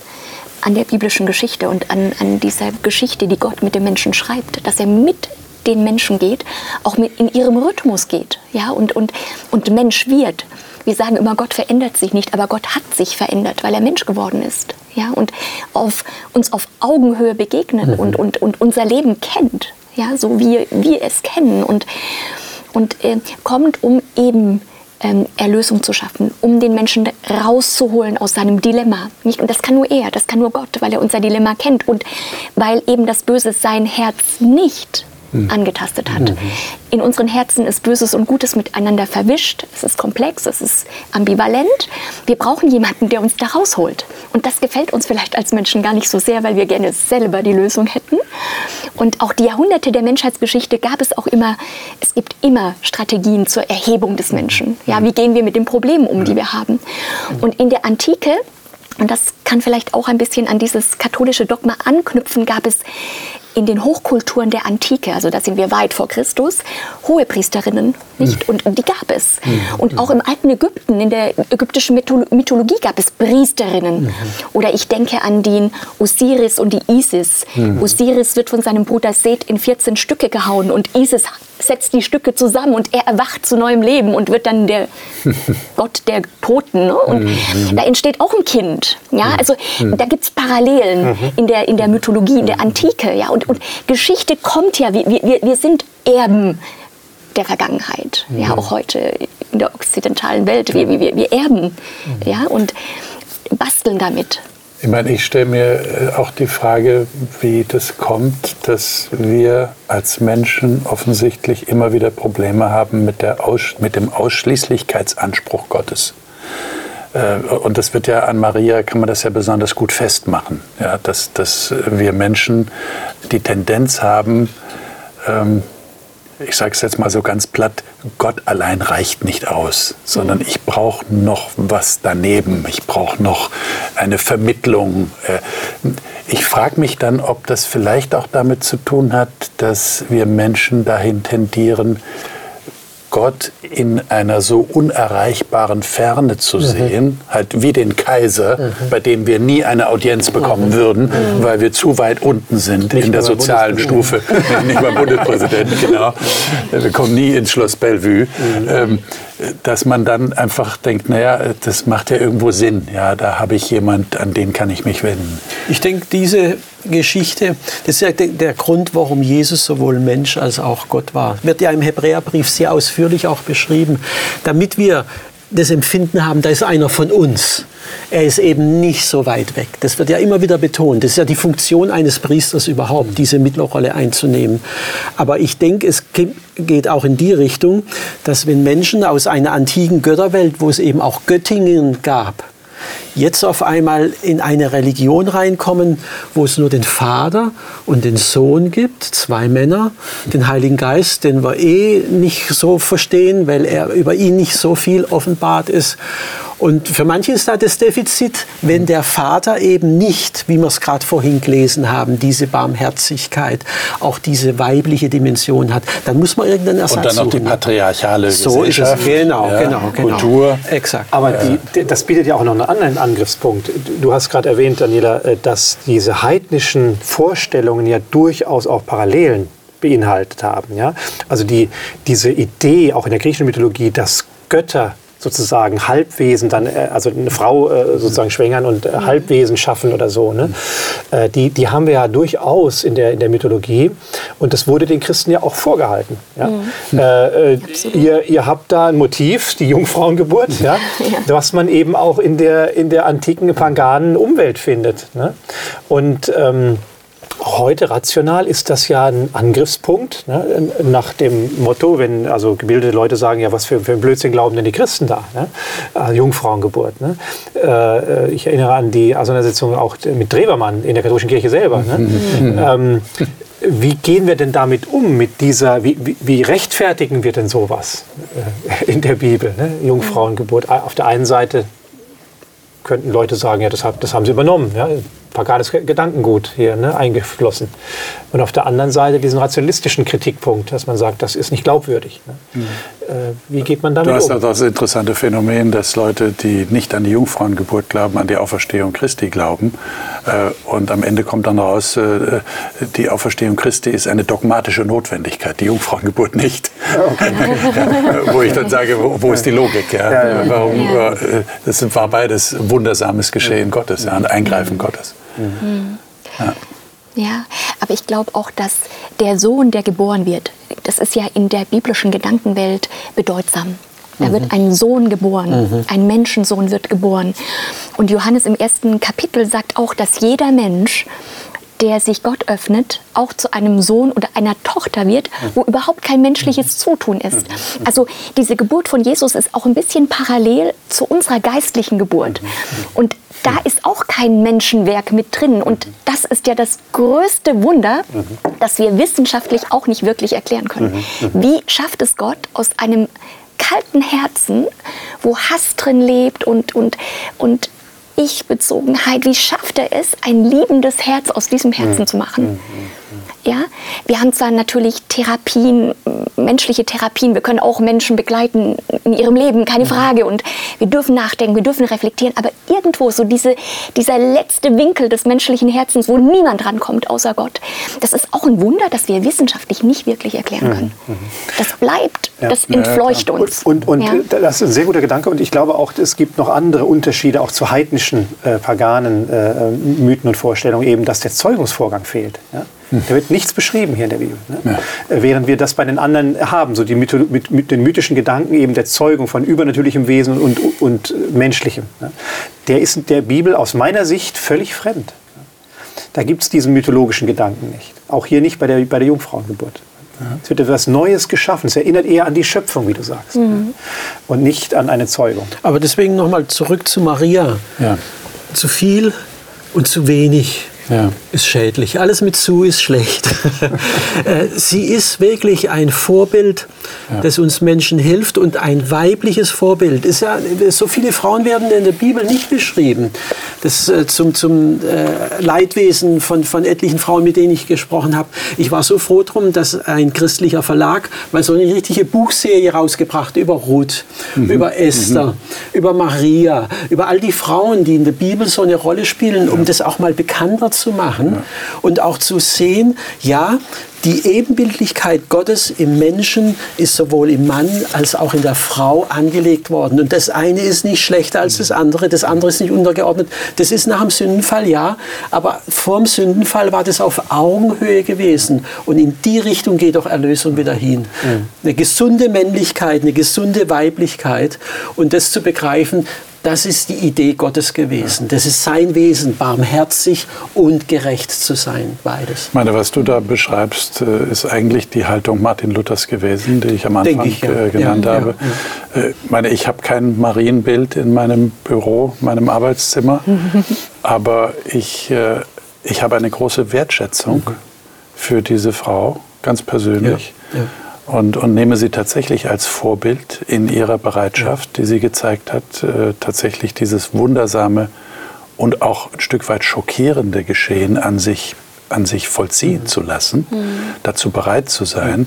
an der biblischen Geschichte und an, an dieser Geschichte, die Gott mit den Menschen schreibt, dass er mit den Menschen geht, auch mit in ihrem Rhythmus geht, ja, und, und, und Mensch wird. Wir sagen immer, Gott verändert sich nicht, aber Gott hat sich verändert, weil er Mensch geworden ist, ja, und auf, uns auf Augenhöhe begegnet mhm. und, und, und unser Leben kennt, ja, so wie wir es kennen und, und äh, kommt, um eben ähm, Erlösung zu schaffen, um den Menschen rauszuholen aus seinem Dilemma. Nicht? Und das kann nur er, das kann nur Gott, weil er unser Dilemma kennt und weil eben das Böse sein Herz nicht mhm. angetastet hat. Mhm. In unseren Herzen ist Böses und Gutes miteinander verwischt. Es ist komplex, es ist ambivalent. Wir brauchen jemanden, der uns da rausholt. Und das gefällt uns vielleicht als Menschen gar nicht so sehr, weil wir gerne selber die Lösung hätten. Und auch die Jahrhunderte der Menschheitsgeschichte gab es auch immer, es gibt immer Strategien zur Erhebung des Menschen. Ja, wie gehen wir mit den Problemen um, die wir haben? Und in der Antike und das kann vielleicht auch ein bisschen an dieses katholische Dogma anknüpfen, gab es in den Hochkulturen der Antike, also da sind wir weit vor Christus, hohe Priesterinnen, nicht? Und, und die gab es. Mhm. Und auch im alten Ägypten, in der ägyptischen Mythologie gab es Priesterinnen. Mhm. Oder ich denke an den Osiris und die Isis. Mhm. Osiris wird von seinem Bruder Seth in 14 Stücke gehauen und Isis setzt die Stücke zusammen und er erwacht zu neuem Leben und wird dann der Gott der Toten. Ne? Und mhm. da entsteht auch ein Kind. Ja? Also da gibt es Parallelen in der, in der Mythologie, in der Antike. Ja? Und Und, und Geschichte kommt ja, wir, wir, wir sind Erben der Vergangenheit, mhm. ja, auch heute in der okzidentalen Welt. Wir, wir, wir erben mhm. ja, und basteln damit. Ich meine, ich stelle mir äh, auch die Frage, wie das kommt, dass wir als Menschen offensichtlich immer wieder Probleme haben mit, der Aus, mit dem Ausschließlichkeitsanspruch Gottes. Äh, und das wird ja an Maria, kann man das ja besonders gut festmachen, ja, dass, dass wir Menschen die Tendenz haben, ähm, ich sage es jetzt mal so ganz platt, Gott allein reicht nicht aus, sondern ich brauche noch was daneben. Ich brauche noch eine Vermittlung. Äh, ich frage mich dann, ob das vielleicht auch damit zu tun hat, dass wir Menschen dahin tendieren, Gott in einer so unerreichbaren Ferne zu mhm. sehen, halt wie den Kaiser, mhm. bei dem wir nie eine Audienz bekommen mhm. würden, mhm. weil wir zu weit unten sind nicht in der sozialen Stufe. nicht beim Bundespräsidenten, genau. Wir kommen nie ins Schloss Bellevue. Mhm. Ähm, dass man dann einfach denkt, naja, das macht ja irgendwo Sinn. Ja, da habe ich jemand, an den kann ich mich wenden. Ich denke, diese Geschichte, das ist ja der Grund, warum Jesus sowohl Mensch als auch Gott war. Wird ja im Hebräerbrief sehr ausführlich auch beschrieben, damit wir das Empfinden haben, da ist einer von uns. Er ist eben nicht so weit weg. Das wird ja immer wieder betont. Das ist ja die Funktion eines Priesters überhaupt, diese Mittlerrolle einzunehmen. Aber ich denke, es geht auch in die Richtung, dass wenn Menschen aus einer antiken Götterwelt, wo es eben auch Göttingen gab, jetzt auf einmal in eine Religion reinkommen, wo es nur den Vater und den Sohn gibt, zwei Männer, den Heiligen Geist, den wir eh nicht so verstehen, weil er über ihn nicht so viel offenbart ist. Und für manche ist da das Defizit, wenn der Vater eben nicht, wie wir es gerade vorhin gelesen haben, diese Barmherzigkeit, auch diese weibliche Dimension hat, dann muss man irgendeinen Ersatz Und dann noch die patriarchale so Gesellschaft. Ist es. Genau, ja, genau, genau. Kultur. Exakt. Aber die, das bietet ja auch noch einen anderen Angriffspunkt. Du hast gerade erwähnt, Daniela, äh, dass diese heidnischen Vorstellungen ja durchaus auch Parallelen beinhaltet haben. Ja? Also die, diese Idee, auch in der griechischen Mythologie, dass Götter sozusagen Halbwesen dann, äh, also eine Frau äh, sozusagen schwängern und äh, Halbwesen schaffen oder so. Ne? Die, die haben wir ja durchaus in der, in der Mythologie und das wurde den Christen ja auch vorgehalten. Ja? Mhm. Äh, ihr, ihr habt da ein Motiv, die Jungfrauengeburt, ja? ja. was man eben auch in der, in der antiken paganen Umwelt findet. Ne? Und ähm, Heute rational ist das ja ein Angriffspunkt ne, nach dem Motto, wenn also gebildete Leute sagen, ja, was für, für ein Blödsinn glauben denn die Christen da? Ne? Also Jungfrauengeburt. Ne? Äh, ich erinnere an die Auseinandersetzung auch mit Drewermann in der katholischen Kirche selber. Ne? Mhm. ähm, wie gehen wir denn damit um, mit dieser, wie, wie, wie rechtfertigen wir denn sowas äh, in der Bibel? Ne? Jungfrauengeburt. Auf der einen Seite könnten Leute sagen, ja, das, das haben sie übernommen. Ja? Paganes Gedankengut hier ne, eingeflossen. Und auf der anderen Seite diesen rationalistischen Kritikpunkt, dass man sagt, das ist nicht glaubwürdig. Ne? Mhm. Äh, wie geht man damit um? Du hast um? das interessante Phänomen, dass Leute, die nicht an die Jungfrauengeburt glauben, an die Auferstehung Christi glauben. Äh, und am Ende kommt dann raus, äh, die Auferstehung Christi ist eine dogmatische Notwendigkeit, die Jungfrauengeburt nicht. Okay. wo ich dann sage, wo, wo ist die Logik? Ja? Ja, Warum, das war beides wundersames Geschehen Gottes, ein Eingreifen Gottes. Mhm. Ja. Ja, aber ich glaube auch, dass der Sohn, der geboren wird, das ist ja in der biblischen Gedankenwelt bedeutsam. Da mhm. wird ein Sohn geboren, mhm. ein Menschensohn wird geboren. Und Johannes im ersten Kapitel sagt auch, dass jeder Mensch, der sich Gott öffnet, auch zu einem Sohn oder einer Tochter wird, wo überhaupt kein menschliches Zutun ist. Also diese Geburt von Jesus ist auch ein bisschen parallel zu unserer geistlichen Geburt. Und da ist auch kein Menschenwerk mit drin. Und das ist ja das größte Wunder, das wir wissenschaftlich auch nicht wirklich erklären können. Wie schafft es Gott aus einem kalten Herzen, wo Hass drin lebt und, und, und Ich-Bezogenheit, wie schafft er es, ein liebendes Herz aus diesem Herzen zu machen? Ja, wir haben zwar natürlich Therapien, menschliche Therapien, wir können auch Menschen begleiten in ihrem Leben, keine Frage. Und wir dürfen nachdenken, wir dürfen reflektieren, aber irgendwo so diese, dieser letzte Winkel des menschlichen Herzens, wo niemand rankommt außer Gott, das ist auch ein Wunder, das wir wissenschaftlich nicht wirklich erklären mhm. können. Das bleibt, ja. das entfleucht ja, uns. Und, und, und ja. das ist ein sehr guter Gedanke und ich glaube auch, es gibt noch andere Unterschiede, auch zu heidnischen, äh, paganen äh, Mythen und Vorstellungen, eben, dass der Zeugungsvorgang fehlt. Ja? Da wird nichts beschrieben hier in der Bibel. Ne? Ja. Äh, während wir das bei den anderen haben, so die Mytho mit, mit den mythischen Gedanken eben der Zeugung von übernatürlichem Wesen und, und menschlichem. Ne? Der ist der Bibel aus meiner Sicht völlig fremd. Da gibt es diesen mythologischen Gedanken nicht. Auch hier nicht bei der, bei der Jungfrauengeburt. Es wird etwas Neues geschaffen. Es erinnert eher an die Schöpfung, wie du sagst. Mhm. Und nicht an eine Zeugung. Aber deswegen nochmal zurück zu Maria. Ja. Zu viel und zu wenig ja. ist schädlich. Alles mit zu ist schlecht. Äh, sie ist wirklich ein Vorbild, ja. das uns Menschen hilft und ein weibliches Vorbild. Ist ja, so viele Frauen werden in der Bibel nicht beschrieben. Das äh, zum, zum äh, Leidwesen von, von etlichen Frauen, mit denen ich gesprochen habe. Ich war so froh drum, dass ein christlicher Verlag mal so eine richtige Buchserie rausgebracht über Ruth, mhm. über Esther, mhm. über Maria, über all die Frauen, die in der Bibel so eine Rolle spielen, um das auch mal bekannter zu machen ja. und auch zu sehen, ja, die Ebenbildlichkeit Gottes im Menschen ist sowohl im Mann als auch in der Frau angelegt worden. Und das eine ist nicht schlechter als das andere, das andere ist nicht untergeordnet. Das ist nach dem Sündenfall, ja, aber vor dem Sündenfall war das auf Augenhöhe gewesen. Und in die Richtung geht auch Erlösung wieder hin. Eine gesunde Männlichkeit, eine gesunde Weiblichkeit. Und das zu begreifen, das ist die Idee Gottes gewesen. Das ist sein Wesen, barmherzig und gerecht zu sein, beides. Ich meine, was du da beschreibst, äh, ist eigentlich die Haltung Martin Luthers gewesen, die ich am Anfang ich, ja. Äh, genannt ja, habe. Ja, äh, ich meine, ich habe kein Marienbild in meinem Büro, meinem Arbeitszimmer, aber ich, ich habe eine große Wertschätzung für diese Frau, ganz persönlich. Ja und, und nehme sie tatsächlich als Vorbild in ihrer Bereitschaft, die sie gezeigt hat, äh, tatsächlich dieses wundersame und auch ein Stück weit schockierende Geschehen an sich, an sich vollziehen mhm. zu lassen, mhm. dazu bereit zu sein mhm.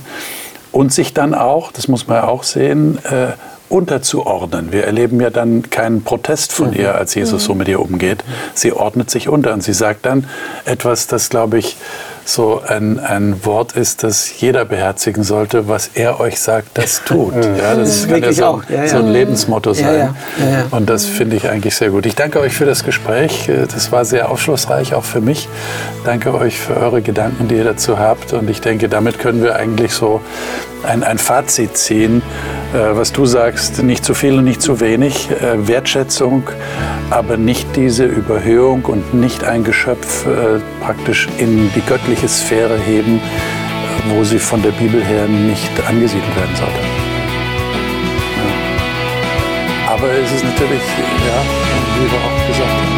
und sich dann auch, das muss man ja auch sehen, äh, unterzuordnen. Wir erleben ja dann keinen Protest von mhm. ihr, als Jesus so mhm. mit ihr umgeht. Sie ordnet sich unter und sie sagt dann etwas, das, glaube ich, so ein, ein Wort ist, das jeder beherzigen sollte, was er euch sagt, das tut. Ja, das kann ja so, ja, so, ein Lebensmotto sein. Und das finde ich eigentlich sehr gut. Ich danke euch für das Gespräch. Das war sehr aufschlussreich, auch für mich. Danke euch für eure Gedanken, die ihr dazu habt. Und ich denke, damit können wir eigentlich so ein, ein Fazit ziehen, äh, was du sagst, nicht zu viel und nicht zu wenig. Äh, Wertschätzung, aber nicht diese Überhöhung und nicht ein Geschöpf äh, praktisch in die göttliche Sphäre heben, wo sie von der Bibel her nicht angesiedelt werden sollte. Aber es ist natürlich, ja, wie wir auch gesagt